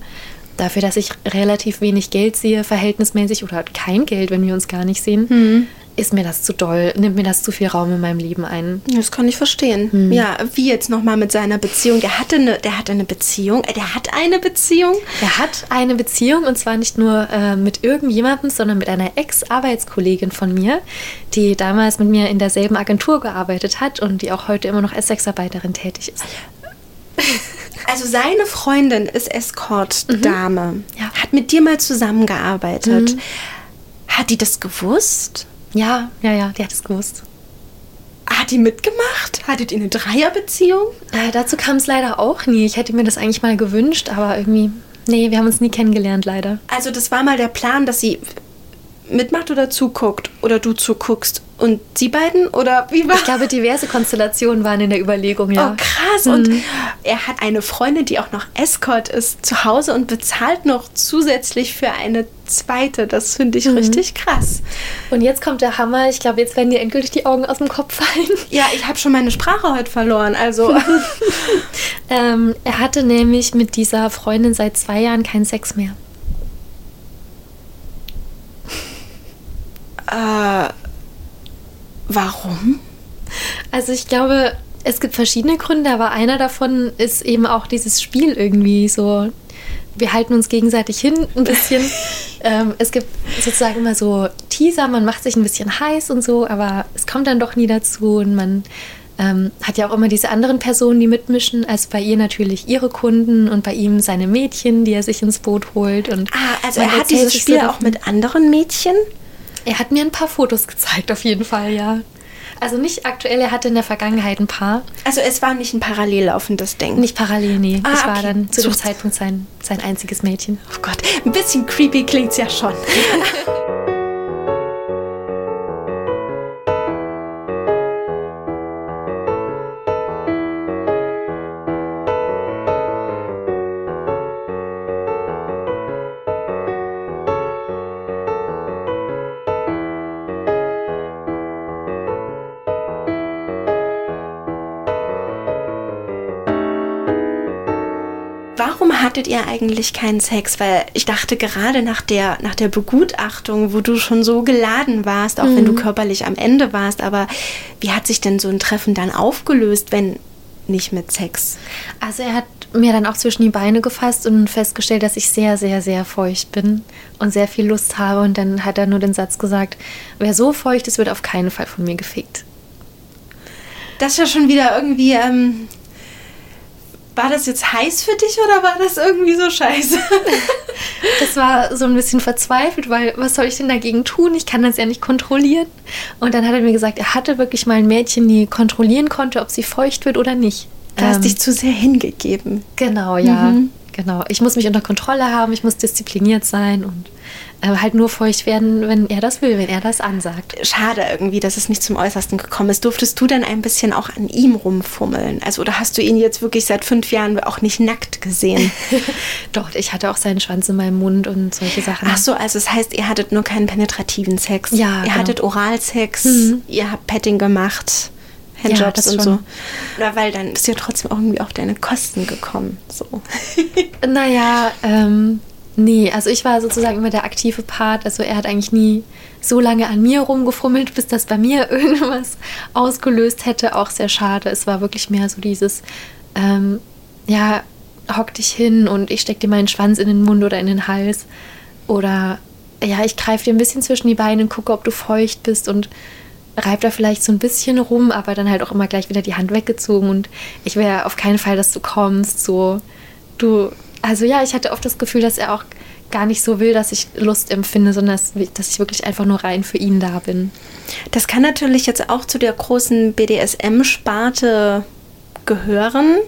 Speaker 2: dafür, dass ich relativ wenig Geld sehe, verhältnismäßig oder kein Geld, wenn wir uns gar nicht sehen, ist mir das zu doll, nimmt mir das zu viel Raum in meinem Leben ein.
Speaker 1: Das kann ich verstehen. Ja, wie jetzt nochmal mit seiner Beziehung. Der hatte eine, der hatte eine Beziehung. Äh, Der hat eine Beziehung.
Speaker 2: Er hat eine Beziehung und zwar nicht nur äh, mit irgendjemandem, sondern mit einer Ex-Arbeitskollegin von mir, die damals mit mir in derselben Agentur gearbeitet hat und die auch heute immer noch als Sexarbeiterin tätig ist.
Speaker 1: Also seine Freundin ist Escort-Dame,
Speaker 2: Ja.
Speaker 1: hat mit dir mal zusammengearbeitet. Hat die das gewusst?
Speaker 2: Ja, ja, ja, die hat es gewusst.
Speaker 1: Hat die mitgemacht? Hattet ihr eine Dreierbeziehung?
Speaker 2: Äh, dazu kam es leider auch nie. Ich hätte mir das eigentlich mal gewünscht, aber irgendwie, nee, wir haben uns nie kennengelernt, leider.
Speaker 1: Also das war mal der Plan, dass sie mitmacht oder zuguckt oder du zuguckst und sie beiden oder wie war
Speaker 2: Ich glaube, diverse Konstellationen waren in der Überlegung, ja.
Speaker 1: Oh, krass. Und er hat eine Freundin, die auch noch Escort ist, zu Hause und bezahlt noch zusätzlich für eine zweite. Das finde ich richtig krass.
Speaker 2: Und jetzt kommt der Hammer. Ich glaube, jetzt werden dir endgültig die Augen aus dem Kopf fallen.
Speaker 1: Ja, ich habe schon meine Sprache heute verloren. Also,
Speaker 2: Ähm, er hatte nämlich mit dieser Freundin seit zwei Jahren keinen Sex mehr.
Speaker 1: Äh, warum?
Speaker 2: Also ich glaube, es gibt verschiedene Gründe, aber einer davon ist eben auch dieses Spiel irgendwie so. Wir halten uns gegenseitig hin ein bisschen. ähm, es gibt sozusagen immer so Teaser, man macht sich ein bisschen heiß und so, aber es kommt dann doch nie dazu und man ähm, hat ja auch immer diese anderen Personen, die mitmischen. Also bei ihr natürlich ihre Kunden und bei ihm seine Mädchen, die er sich ins Boot holt. Und
Speaker 1: Ah, also er hat dieses Spiel
Speaker 2: so
Speaker 1: auch mit anderen Mädchen?
Speaker 2: Er hat mir ein paar Fotos gezeigt, auf jeden Fall, ja. Also nicht aktuell, er hatte in der Vergangenheit ein paar.
Speaker 1: Also es war nicht ein parallel laufendes Ding.
Speaker 2: Nicht parallel, nee.
Speaker 1: Ah,
Speaker 2: ich war
Speaker 1: okay.
Speaker 2: dann zu dem Zeitpunkt sein, sein einziges Mädchen.
Speaker 1: Oh Gott, ein bisschen creepy klingt's ja schon. hattet ihr eigentlich keinen Sex? Weil ich dachte gerade nach der, nach der Begutachtung, wo du schon so geladen warst, auch wenn du körperlich am Ende warst, aber wie hat sich denn so ein Treffen dann aufgelöst, wenn nicht mit Sex?
Speaker 2: Also er hat mir dann auch zwischen die Beine gefasst und festgestellt, dass ich sehr, sehr, sehr feucht bin und sehr viel Lust habe. Und dann hat er nur den Satz gesagt, wer so feucht ist, wird auf keinen Fall von mir gefickt.
Speaker 1: Das ist ja schon wieder irgendwie, ähm, war das jetzt heiß für dich oder war das irgendwie so scheiße?
Speaker 2: Das war so ein bisschen verzweifelt, weil was soll ich denn dagegen tun? Ich kann das ja nicht kontrollieren. Und dann hat er mir gesagt, er hatte wirklich mal ein Mädchen, die kontrollieren konnte, ob sie feucht wird oder nicht.
Speaker 1: Du hast
Speaker 2: Ähm,
Speaker 1: dich zu sehr hingegeben.
Speaker 2: Genau, ja. Genau. Ich muss mich unter Kontrolle haben, ich muss diszipliniert sein und äh, halt nur feucht werden, wenn er das will, wenn er das ansagt.
Speaker 1: Schade irgendwie, dass es nicht zum Äußersten gekommen ist. Durftest du dann ein bisschen auch an ihm rumfummeln? Also, oder hast du ihn jetzt wirklich seit fünf Jahren auch nicht nackt gesehen?
Speaker 2: Doch, ich hatte auch seinen Schwanz in meinem Mund und solche Sachen.
Speaker 1: Ach so, also es heißt, ihr hattet nur keinen penetrativen Sex.
Speaker 2: Ja,
Speaker 1: Ihr
Speaker 2: genau.
Speaker 1: hattet Oralsex,
Speaker 2: Mhm.
Speaker 1: ihr habt Petting gemacht, Handjobs
Speaker 2: das
Speaker 1: und
Speaker 2: schon.
Speaker 1: so. Oder weil dann ist ja trotzdem irgendwie auf deine Kosten gekommen. So.
Speaker 2: Naja, ähm, nee, also ich war sozusagen immer der aktive Part. Also er hat eigentlich nie so lange an mir rumgefummelt, bis das bei mir irgendwas ausgelöst hätte. Auch sehr schade. Es war wirklich mehr so dieses, ähm, ja, hock dich hin und ich steck dir meinen Schwanz in den Mund oder in den Hals. Oder ja, ich greife dir ein bisschen zwischen die Beine und gucke, ob du feucht bist und reib da vielleicht so ein bisschen rum, aber dann halt auch immer gleich wieder die Hand weggezogen und ich wäre auf keinen Fall, dass du kommst, so du, also ja, ich hatte oft das Gefühl, dass er auch gar nicht so will, dass ich Lust empfinde, sondern dass, dass ich wirklich einfach nur rein für ihn da bin.
Speaker 1: Das kann natürlich jetzt auch zu der großen BDSM-Sparte gehören.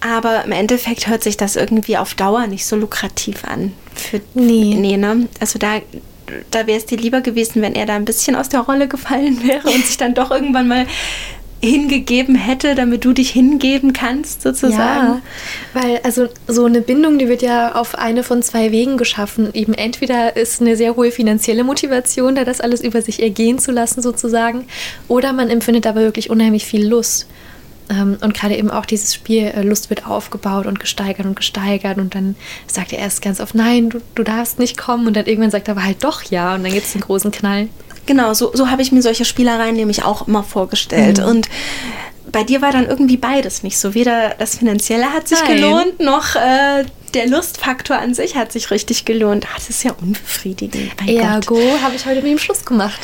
Speaker 1: Aber im Endeffekt hört sich das irgendwie auf Dauer nicht so lukrativ an. Für,
Speaker 2: Nee.
Speaker 1: nee ne? Also da, da wäre es dir lieber gewesen, wenn er da ein bisschen aus der Rolle gefallen wäre und sich dann doch irgendwann mal hingegeben hätte, damit du dich hingeben kannst, sozusagen.
Speaker 2: Ja, weil also so eine Bindung, die wird ja auf eine von zwei Wegen geschaffen. Eben entweder ist eine sehr hohe finanzielle Motivation, da das alles über sich ergehen zu lassen sozusagen, oder man empfindet aber wirklich unheimlich viel Lust. Ähm, Und gerade eben auch dieses Spiel, äh, Lust wird aufgebaut und gesteigert und gesteigert und dann sagt er erst ganz oft, nein, du, du darfst nicht kommen und dann irgendwann sagt er aber halt doch ja und dann gibt es einen großen Knall.
Speaker 1: Genau, so, so habe ich mir solche Spielereien nämlich auch immer vorgestellt.
Speaker 2: Mhm.
Speaker 1: Und bei dir war dann irgendwie beides nicht so. Weder das Finanzielle hat sich
Speaker 2: Nein.
Speaker 1: gelohnt, noch äh, der Lustfaktor an sich hat sich richtig gelohnt. Ah, das ist ja unbefriedigend. Mein.
Speaker 2: Ergo habe ich heute mit ihm Schluss gemacht.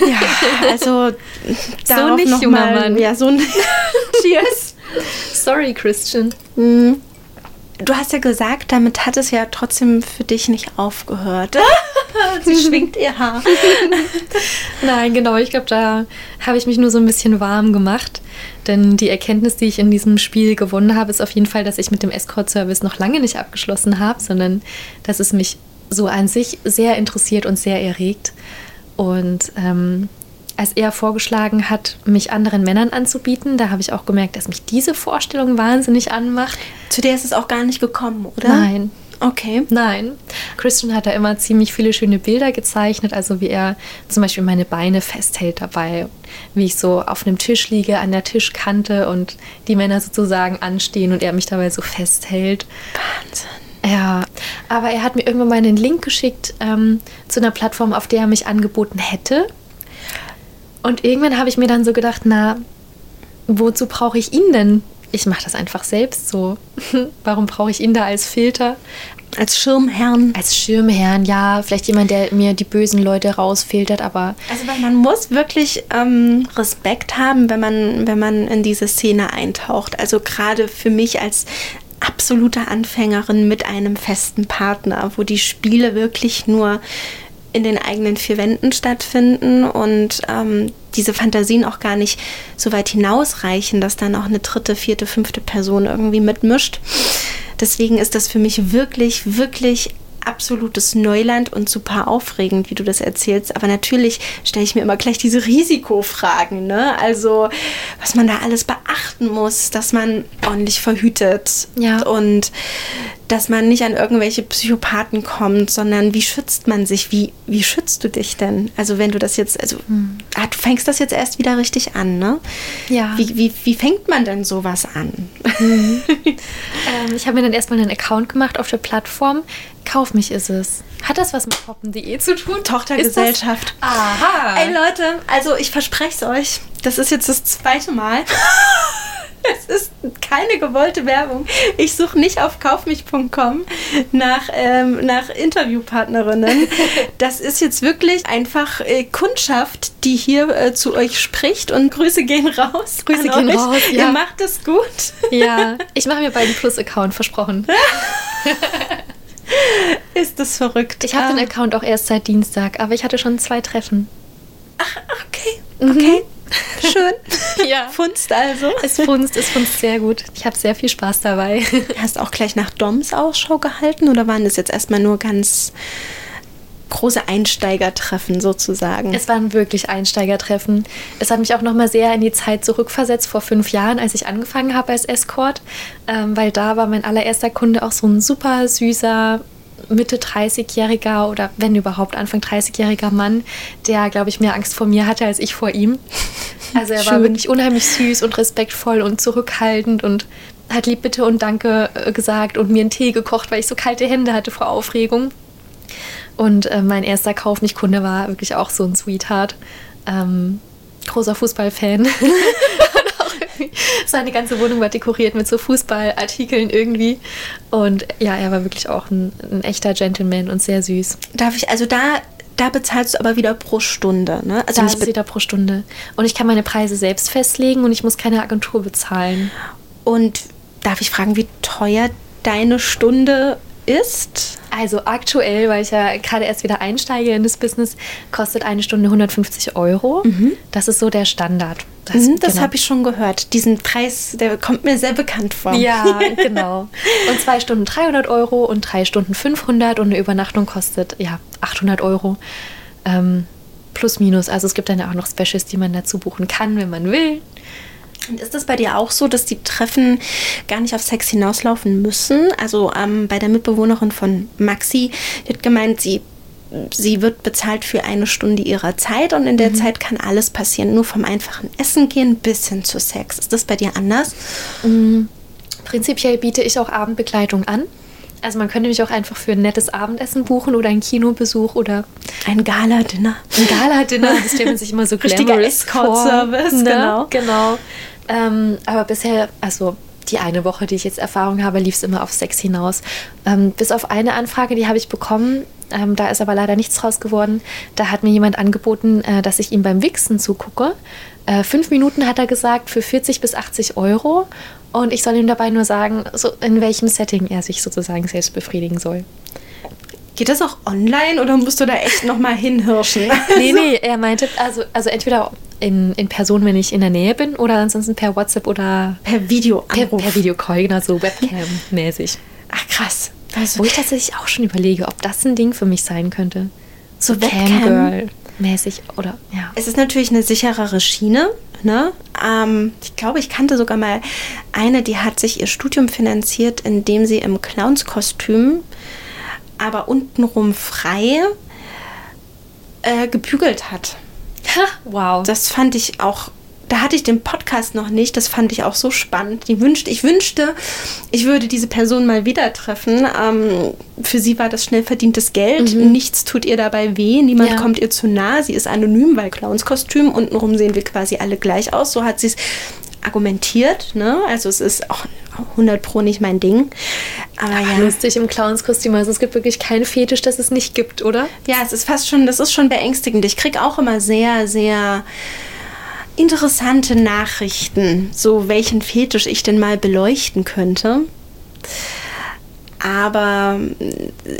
Speaker 1: Ja, also darauf
Speaker 2: nicht,
Speaker 1: noch
Speaker 2: junger
Speaker 1: mal,
Speaker 2: Mann.
Speaker 1: Ja, so ein Cheers.
Speaker 2: Sorry, Christian.
Speaker 1: Hm. Du hast ja gesagt, damit hat es ja trotzdem für dich nicht aufgehört. Sie schwingt ihr Haar.
Speaker 2: Nein, genau. Ich glaube, da habe ich mich nur so ein bisschen warm gemacht. Denn die Erkenntnis, die ich in diesem Spiel gewonnen habe, ist auf jeden Fall, dass ich mit dem Escort-Service noch lange nicht abgeschlossen habe, sondern dass es mich so an sich sehr interessiert und sehr erregt. Und ähm, als er vorgeschlagen hat, mich anderen Männern anzubieten, da habe ich auch gemerkt, dass mich diese Vorstellung wahnsinnig anmacht.
Speaker 1: Zu der ist es auch gar nicht gekommen, oder?
Speaker 2: Nein.
Speaker 1: Okay.
Speaker 2: Nein. Christian hat da immer ziemlich viele schöne Bilder gezeichnet, also wie er zum Beispiel meine Beine festhält dabei, wie ich so auf einem Tisch liege, an der Tischkante und die Männer sozusagen anstehen und er mich dabei so festhält.
Speaker 1: Wahnsinn.
Speaker 2: Ja, aber er hat mir irgendwann mal einen Link geschickt ähm, zu einer Plattform, auf der er mich angeboten hätte. Und irgendwann habe ich mir dann so gedacht, na, wozu brauche ich ihn denn? Ich mache das einfach selbst so. Warum brauche ich ihn da als Filter?
Speaker 1: Als Schirmherrn.
Speaker 2: Als Schirmherrn, ja. Vielleicht jemand, der mir die bösen Leute rausfiltert, aber.
Speaker 1: Also man muss wirklich ähm, Respekt haben, wenn man, wenn man in diese Szene eintaucht. Also gerade für mich als absolute Anfängerin mit einem festen Partner, wo die Spiele wirklich nur in den eigenen vier Wänden stattfinden und ähm, diese Fantasien auch gar nicht so weit hinausreichen, dass dann auch eine dritte, vierte, fünfte Person irgendwie mitmischt. Deswegen ist das für mich wirklich, wirklich absolutes Neuland und super aufregend, wie du das erzählst. Aber natürlich stelle ich mir immer gleich diese Risikofragen. Ne? Also, was man da alles beachten muss, dass man ordentlich verhütet
Speaker 2: Ja.
Speaker 1: und dass man nicht an irgendwelche Psychopathen kommt, sondern wie schützt man sich? Wie, wie schützt du dich denn? Also, wenn du das jetzt, also, ah, du fängst das jetzt erst wieder richtig an, ne?
Speaker 2: Ja.
Speaker 1: Wie, wie, wie fängt man denn sowas an?
Speaker 2: Ähm, ich habe mir dann erstmal einen Account gemacht auf der Plattform. Kauf mich ist es. Hat das was mit poppen.de zu tun?
Speaker 1: Tochtergesellschaft.
Speaker 2: Aha.
Speaker 1: Ey Leute, also ich verspreche es euch, das ist jetzt das zweite Mal. Es ist keine gewollte Werbung. Ich suche nicht auf kaufmich.com nach, ähm, nach Interviewpartnerinnen. Das ist jetzt wirklich einfach äh, Kundschaft, die hier äh, zu euch spricht und Grüße gehen raus.
Speaker 2: Grüße gehen
Speaker 1: euch.
Speaker 2: raus, ja.
Speaker 1: Ihr macht es gut.
Speaker 2: Ja, ich mache mir bald einen Plus-Account, versprochen.
Speaker 1: Ist das verrückt.
Speaker 2: Ich habe den
Speaker 1: Ah,
Speaker 2: Account auch erst seit Dienstag, aber ich hatte schon zwei Treffen.
Speaker 1: Okay, okay. Schön.
Speaker 2: Ja.
Speaker 1: Funst also.
Speaker 2: Es funzt, es funzt sehr gut. Ich habe sehr viel Spaß dabei.
Speaker 1: Hast auch gleich nach Doms Ausschau gehalten oder waren das jetzt erstmal nur ganz große Einsteigertreffen sozusagen?
Speaker 2: Es waren wirklich Einsteigertreffen. Es hat mich auch noch mal sehr in die Zeit zurückversetzt vor fünf Jahren, als ich angefangen habe als Escort, ähm, weil da war mein allererster Kunde auch so ein super süßer Mitte 30-jähriger oder wenn überhaupt Anfang 30-jähriger Mann, der, glaube ich, mehr Angst vor mir hatte als ich vor ihm. Also er war
Speaker 1: Schön.
Speaker 2: wirklich unheimlich süß und respektvoll und zurückhaltend und hat lieb bitte und danke äh, gesagt und mir einen Tee gekocht, weil ich so kalte Hände hatte vor Aufregung. Und äh, mein erster Kauf mich Kunde war wirklich auch so ein Sweetheart. Ähm, großer Fußballfan. Seine ganze Wohnung war dekoriert mit so Fußballartikeln irgendwie. Und ja, er war wirklich auch ein, ein echter Gentleman und sehr süß.
Speaker 1: Darf ich, also da, da bezahlst du aber wieder pro Stunde, ne? Also
Speaker 2: Da ist wieder pro Stunde. Und ich kann meine Preise selbst festlegen und ich muss keine Agentur bezahlen.
Speaker 1: und darf ich fragen, wie teuer deine Stunde ist?
Speaker 2: Also aktuell, weil ich ja gerade erst wieder einsteige in das Business, kostet eine Stunde 150 Euro. Das ist so der Standard. Das,
Speaker 1: Mhm, das
Speaker 2: genau.
Speaker 1: habe ich schon gehört. Diesen Preis, der kommt mir sehr bekannt vor.
Speaker 2: Ja, genau. Und zwei Stunden 300 Euro und drei Stunden 500 und eine Übernachtung kostet ja 800 Euro. Ähm, plus minus. Also es gibt dann ja auch noch Specials, die man dazu buchen kann, wenn man will.
Speaker 1: Und ist es bei dir auch so, dass die Treffen gar nicht auf Sex hinauslaufen müssen? Also ähm, bei der Mitbewohnerin von Maxi, die hat gemeint, sie, sie wird bezahlt für eine Stunde ihrer Zeit und in der Zeit kann alles passieren. Nur vom einfachen Essen gehen bis hin zu Sex. Ist das bei dir anders?
Speaker 2: Prinzipiell biete ich auch Abendbegleitung an. Also man könnte mich auch einfach für ein nettes Abendessen buchen oder einen Kinobesuch oder
Speaker 1: Ein Gala-Dinner.
Speaker 2: ein Gala-Dinner. Das man sich immer so
Speaker 1: Richtiger
Speaker 2: glamorous
Speaker 1: Escort-Service,
Speaker 2: vor, ne?
Speaker 1: genau.
Speaker 2: Genau. Ähm, aber bisher, also die eine Woche, die ich jetzt Erfahrung habe, lief es immer auf Sex hinaus. Ähm, bis auf eine Anfrage, die habe ich bekommen, Ähm, da ist aber leider nichts draus geworden. Da hat mir jemand angeboten, äh, dass ich ihm beim Wichsen zugucke. Äh, fünf Minuten hat er gesagt für 40 bis 80 Euro. Und ich soll ihm dabei nur sagen, so in welchem Setting er sich sozusagen selbst befriedigen soll.
Speaker 1: Geht das auch online oder musst du da echt nochmal hinhirschen?
Speaker 2: nee, nee, er meinte, also, also entweder in, in Person, wenn ich in der Nähe bin, oder ansonsten per WhatsApp oder
Speaker 1: per Video
Speaker 2: per, per Videocall, genau so Webcam-mäßig.
Speaker 1: Ach krass.
Speaker 2: Also, Wo ich tatsächlich auch schon überlege, ob das ein Ding für mich sein könnte. So Webcam-Girl-mäßig oder ja.
Speaker 1: Es ist natürlich eine sicherere Schiene. Ne? Ähm, ich glaube, ich kannte sogar mal eine, die hat sich ihr Studium finanziert, indem sie im Clownskostüm aber untenrum frei äh, gebügelt hat.
Speaker 2: Ha, wow.
Speaker 1: Das fand ich auch da hatte ich den Podcast noch nicht. Das fand ich auch so spannend. Die wünschte, ich wünschte, ich würde diese Person mal wieder treffen. Ähm, für sie war das schnell verdientes Geld. Mhm. Nichts tut ihr dabei weh. Niemand ja. kommt ihr zu nah. Sie ist anonym, weil Clownskostüm. Untenrum sehen wir quasi alle gleich aus. So hat sie es argumentiert. Ne? Also es ist auch 100 Pro nicht mein Ding.
Speaker 2: Aber ja. Lustig im Clownskostüm. Also es gibt wirklich keinen Fetisch, das es nicht gibt, oder?
Speaker 1: Ja, es ist fast schon, das ist schon beängstigend. Ich kriege auch immer sehr, sehr interessante Nachrichten, so welchen Fetisch ich denn mal beleuchten könnte. Aber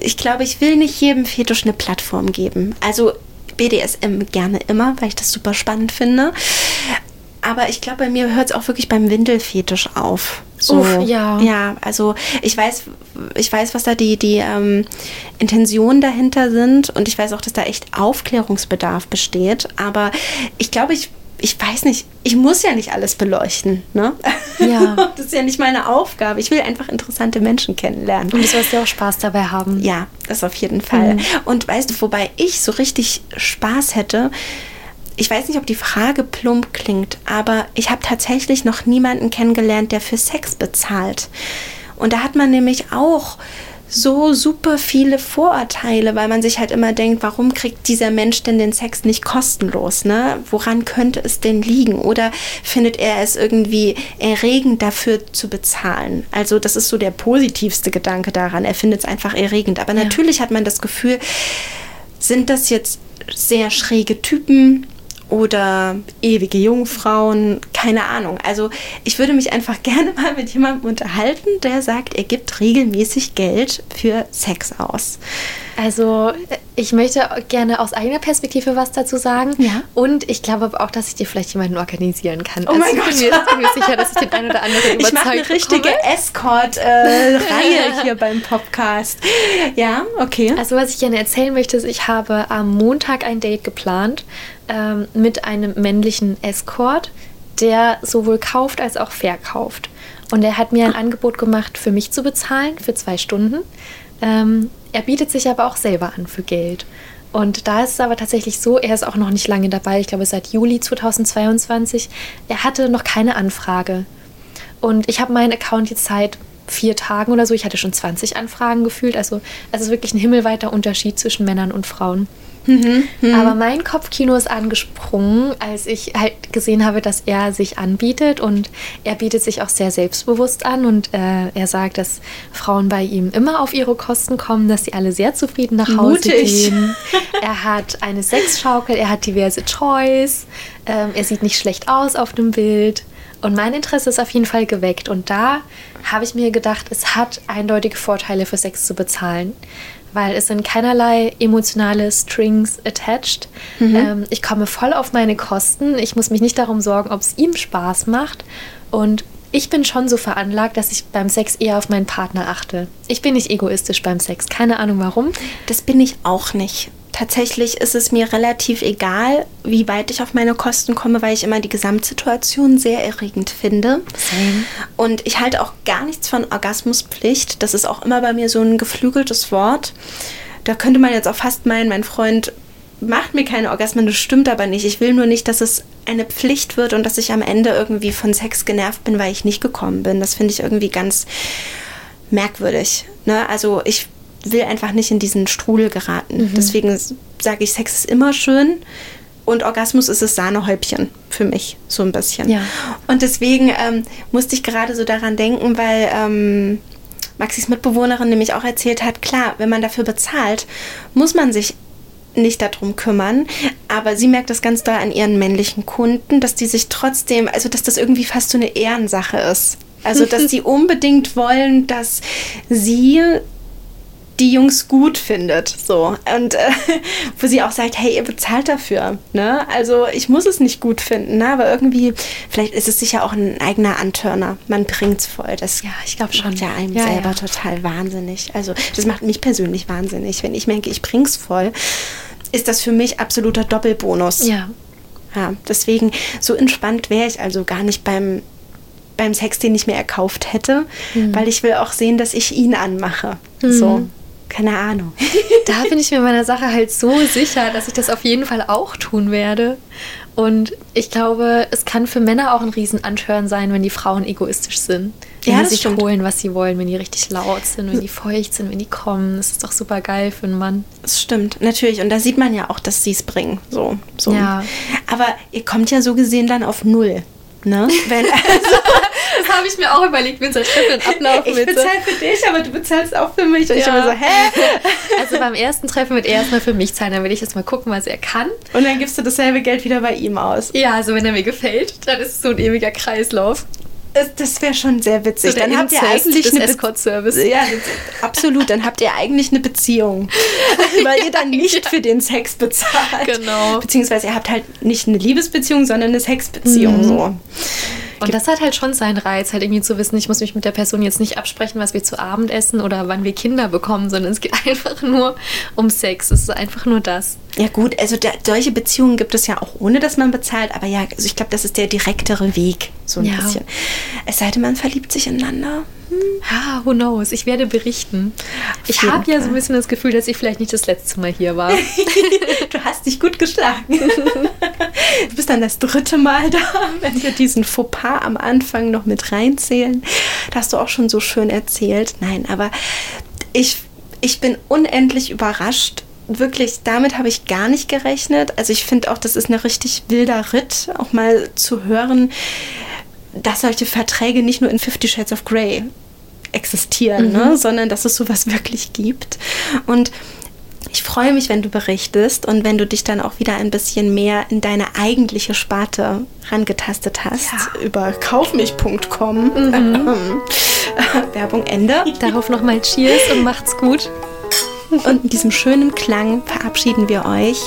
Speaker 1: ich glaube, ich will nicht jedem Fetisch eine Plattform geben. Also BDSM gerne immer, weil ich das super spannend finde. Aber ich glaube, bei mir hört es auch wirklich beim Windelfetisch auf.
Speaker 2: So, Uff, ja.
Speaker 1: Ja, also ich weiß, ich weiß, was da die, die ähm, Intentionen dahinter sind und ich weiß auch, dass da echt Aufklärungsbedarf besteht. Aber ich glaube, ich ich weiß nicht, ich muss ja nicht alles beleuchten. Ne?
Speaker 2: Ja.
Speaker 1: das ist ja nicht meine Aufgabe. Ich will einfach interessante Menschen kennenlernen.
Speaker 2: Und du sollst ja auch Spaß dabei haben.
Speaker 1: Ja, das auf jeden Fall. Mhm. Und weißt du, wobei ich so richtig Spaß hätte, ich weiß nicht, ob die Frage plump klingt, aber ich habe tatsächlich noch niemanden kennengelernt, der für Sex bezahlt. Und da hat man nämlich auch so super viele Vorurteile, weil man sich halt immer denkt, warum kriegt dieser Mensch denn den Sex nicht kostenlos? Ne? Woran könnte es denn liegen? Oder findet er es irgendwie erregend, dafür zu bezahlen? Also das ist so der positivste Gedanke daran. Er findet es einfach erregend. Aber ja. natürlich hat man das Gefühl, sind das jetzt sehr schräge Typen? Oder ewige Jungfrauen, keine Ahnung. Also ich würde mich einfach gerne mal mit jemandem unterhalten, der sagt, er gibt regelmäßig Geld für Sex aus.
Speaker 2: Also ich möchte gerne aus eigener Perspektive was dazu sagen.
Speaker 1: Ja.
Speaker 2: Und ich glaube auch, dass ich dir vielleicht jemanden organisieren kann.
Speaker 1: Oh
Speaker 2: also
Speaker 1: mein Gott.
Speaker 2: Ich bin, mir, bin mir sicher, dass ich den einen oder anderen überzeugt
Speaker 1: Ich mache eine richtige Escort-Reihe äh, hier beim Podcast. Ja, okay.
Speaker 2: Also was ich gerne erzählen möchte, ist, ich habe am Montag ein Date geplant ähm, mit einem männlichen Escort, der sowohl kauft als auch verkauft. Und er hat mir ein Angebot gemacht, für mich zu bezahlen, für zwei Stunden. Ähm, er bietet sich aber auch selber an für Geld. Und da ist es aber tatsächlich so, er ist auch noch nicht lange dabei, ich glaube seit Juli 2022. Er hatte noch keine Anfrage. Und ich habe meinen Account jetzt seit vier Tagen oder so. Ich hatte schon 20 Anfragen gefühlt. Also es ist wirklich ein himmelweiter Unterschied zwischen Männern und Frauen. Mhm, mh. Aber mein Kopfkino ist angesprungen, als ich halt gesehen habe, dass er sich anbietet und er bietet sich auch sehr selbstbewusst an und äh, er sagt, dass Frauen bei ihm immer auf ihre Kosten kommen, dass sie alle sehr zufrieden nach Hause Mutig. gehen. Er hat eine Sexschaukel, er hat diverse Toys, ähm, er sieht nicht schlecht aus auf dem Bild. Und mein Interesse ist auf jeden Fall geweckt. Und da habe ich mir gedacht, es hat eindeutige Vorteile für Sex zu bezahlen weil es sind keinerlei emotionale Strings attached. Mhm. Ähm, ich komme voll auf meine Kosten. Ich muss mich nicht darum sorgen, ob es ihm Spaß macht. Und ich bin schon so veranlagt, dass ich beim Sex eher auf meinen Partner achte. Ich bin nicht egoistisch beim Sex. Keine Ahnung warum.
Speaker 1: Das bin ich auch nicht tatsächlich ist es mir relativ egal, wie weit ich auf meine Kosten komme, weil ich immer die Gesamtsituation sehr erregend finde.
Speaker 2: Same.
Speaker 1: Und ich halte auch gar nichts von Orgasmuspflicht. Das ist auch immer bei mir so ein geflügeltes Wort. Da könnte man jetzt auch fast meinen, mein Freund macht mir keine Orgasmen, das stimmt aber nicht. Ich will nur nicht, dass es eine Pflicht wird und dass ich am Ende irgendwie von Sex genervt bin, weil ich nicht gekommen bin. Das finde ich irgendwie ganz merkwürdig. Ne? Also ich will einfach nicht in diesen Strudel geraten. Mhm. Deswegen sage ich, Sex ist immer schön. Und Orgasmus ist das Sahnehäubchen für mich, so ein bisschen.
Speaker 2: Ja.
Speaker 1: Und deswegen ähm, musste ich gerade so daran denken, weil ähm, Maxis Mitbewohnerin nämlich auch erzählt hat, klar, wenn man dafür bezahlt, muss man sich nicht darum kümmern, aber sie merkt das ganz doll an ihren männlichen Kunden, dass die sich trotzdem, also dass das irgendwie fast so eine Ehrensache ist. Also, dass sie unbedingt wollen, dass sie die Jungs gut findet. So. Und äh, wo sie auch sagt, hey, ihr bezahlt dafür. Ne? Also ich muss es nicht gut finden, ne? aber irgendwie, vielleicht ist es sicher auch ein eigener Antörner. Man bringt es voll. Das
Speaker 2: ja, ich glaube schon.
Speaker 1: macht ja einem
Speaker 2: Ja,
Speaker 1: selber
Speaker 2: ja.
Speaker 1: total wahnsinnig. Also das macht mich persönlich wahnsinnig. Wenn ich merke, ich bring's voll, ist das für mich absoluter Doppelbonus.
Speaker 2: Ja.
Speaker 1: Ja, deswegen, so entspannt wäre ich also gar nicht beim, beim Sex, den ich mir erkauft hätte,
Speaker 2: Mhm.
Speaker 1: weil ich will auch sehen, dass ich ihn anmache. So, keine Ahnung.
Speaker 2: Da bin ich mir meiner Sache halt so sicher, dass ich das auf jeden Fall auch tun werde. Und ich glaube, es kann für Männer auch ein Riesenantören sein, wenn die Frauen egoistisch sind. Wenn
Speaker 1: Ja,
Speaker 2: die sich
Speaker 1: stimmt.
Speaker 2: holen, was sie wollen, wenn die richtig laut sind, wenn die feucht sind, wenn die kommen. Das ist doch super geil für einen Mann.
Speaker 1: Das stimmt, natürlich. Und da sieht man ja auch, dass sie es bringen. So, so.
Speaker 2: Ja.
Speaker 1: Aber ihr kommt ja so gesehen dann auf Null. Ne? Wenn,
Speaker 2: Das habe ich mir auch überlegt, wenn so Treffen ablaufen
Speaker 1: ich bezahle für dich, aber du bezahlst auch für mich. Und ich
Speaker 2: Ja.
Speaker 1: immer so, hä?
Speaker 2: Also beim ersten Treffen wird er erstmal für mich zahlen, dann will ich jetzt mal gucken, was er kann.
Speaker 1: Und dann gibst du dasselbe Geld wieder bei ihm aus.
Speaker 2: Ja, also wenn er mir gefällt, dann ist es so ein ewiger Kreislauf.
Speaker 1: Das- wäre schon sehr witzig.
Speaker 2: So
Speaker 1: dann habt ihr eigentlich eine
Speaker 2: Escort-Service.
Speaker 1: Ja, absolut. Dann habt ihr eigentlich eine Beziehung. Weil ihr dann nicht für den Sex bezahlt.
Speaker 2: Genau.
Speaker 1: Beziehungsweise ihr habt halt nicht eine Liebesbeziehung, sondern eine Sexbeziehung. So.
Speaker 2: Und das hat halt schon seinen Reiz, halt irgendwie zu wissen, ich muss mich mit der Person jetzt nicht absprechen, was wir zu Abend essen oder wann wir Kinder bekommen, sondern es geht einfach nur um Sex. Es ist einfach nur das.
Speaker 1: Ja gut, also da, solche Beziehungen gibt es ja auch ohne, dass man bezahlt. Aber ja, also ich glaube, das ist der direktere Weg. So ein
Speaker 2: Ja.
Speaker 1: bisschen. Es sei denn, man verliebt sich ineinander.
Speaker 2: Ah, who knows? Ich werde berichten. Ich habe ja so ein bisschen das Gefühl, dass ich vielleicht nicht das letzte Mal hier war.
Speaker 1: du hast dich gut geschlagen. du bist dann das dritte Mal da, wenn wir diesen Fauxpas am Anfang noch mit reinzählen. Da hast du auch schon so schön erzählt. Nein, aber ich, ich bin unendlich überrascht. Wirklich, damit habe ich gar nicht gerechnet. Also ich finde auch, das ist ein richtig wilder Ritt, auch mal zu hören, dass solche Verträge nicht nur in Fifty Shades of Grey existieren, ne? sondern dass es sowas wirklich gibt. Und ich freue mich, wenn du berichtest und wenn du dich dann auch wieder ein bisschen mehr in deine eigentliche Sparte rangetastet hast über kaufmich.com. Werbung Ende.
Speaker 2: Darauf nochmal Cheers und macht's gut.
Speaker 1: Und in diesem schönen Klang verabschieden wir euch.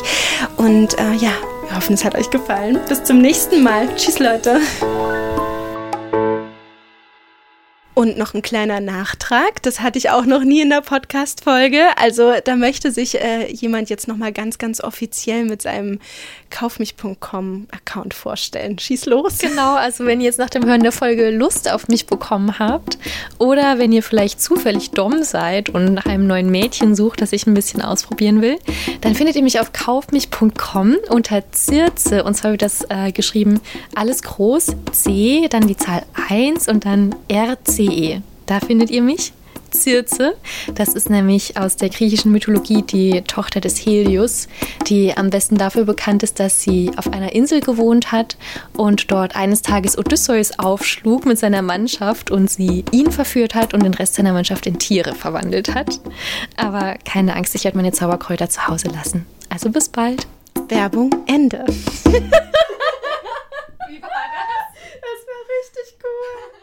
Speaker 1: Und äh, ja, wir hoffen, es hat euch gefallen. Bis zum nächsten Mal. Tschüss, Leute. Und noch ein kleiner Nachtrag, das hatte ich auch noch nie in der Podcast-Folge. Also da möchte sich äh, jemand jetzt nochmal ganz, ganz offiziell mit seinem kaufmich.com-Account vorstellen. Schieß los.
Speaker 2: Genau, also wenn ihr jetzt nach dem Hören der Folge Lust auf mich bekommen habt oder wenn ihr vielleicht zufällig dumm seid und nach einem neuen Mädchen sucht, das ich ein bisschen ausprobieren will, dann findet ihr mich auf kaufmich.com unter Zirze und zwar wird das äh, geschrieben alles groß, C, dann die Zahl 1 und dann zirze.de. Da findet ihr mich. Zirze. Das ist nämlich aus der griechischen Mythologie die Tochter des Helios, die am besten dafür bekannt ist, dass sie auf einer Insel gewohnt hat und dort eines Tages Odysseus aufschlug mit seiner Mannschaft und sie ihn verführt hat und den Rest seiner Mannschaft in Tiere verwandelt hat. Aber keine Angst, ich werde meine Zauberkräuter zu Hause lassen. Also bis bald.
Speaker 1: Werbung Ende. Wie war das? Das war richtig cool.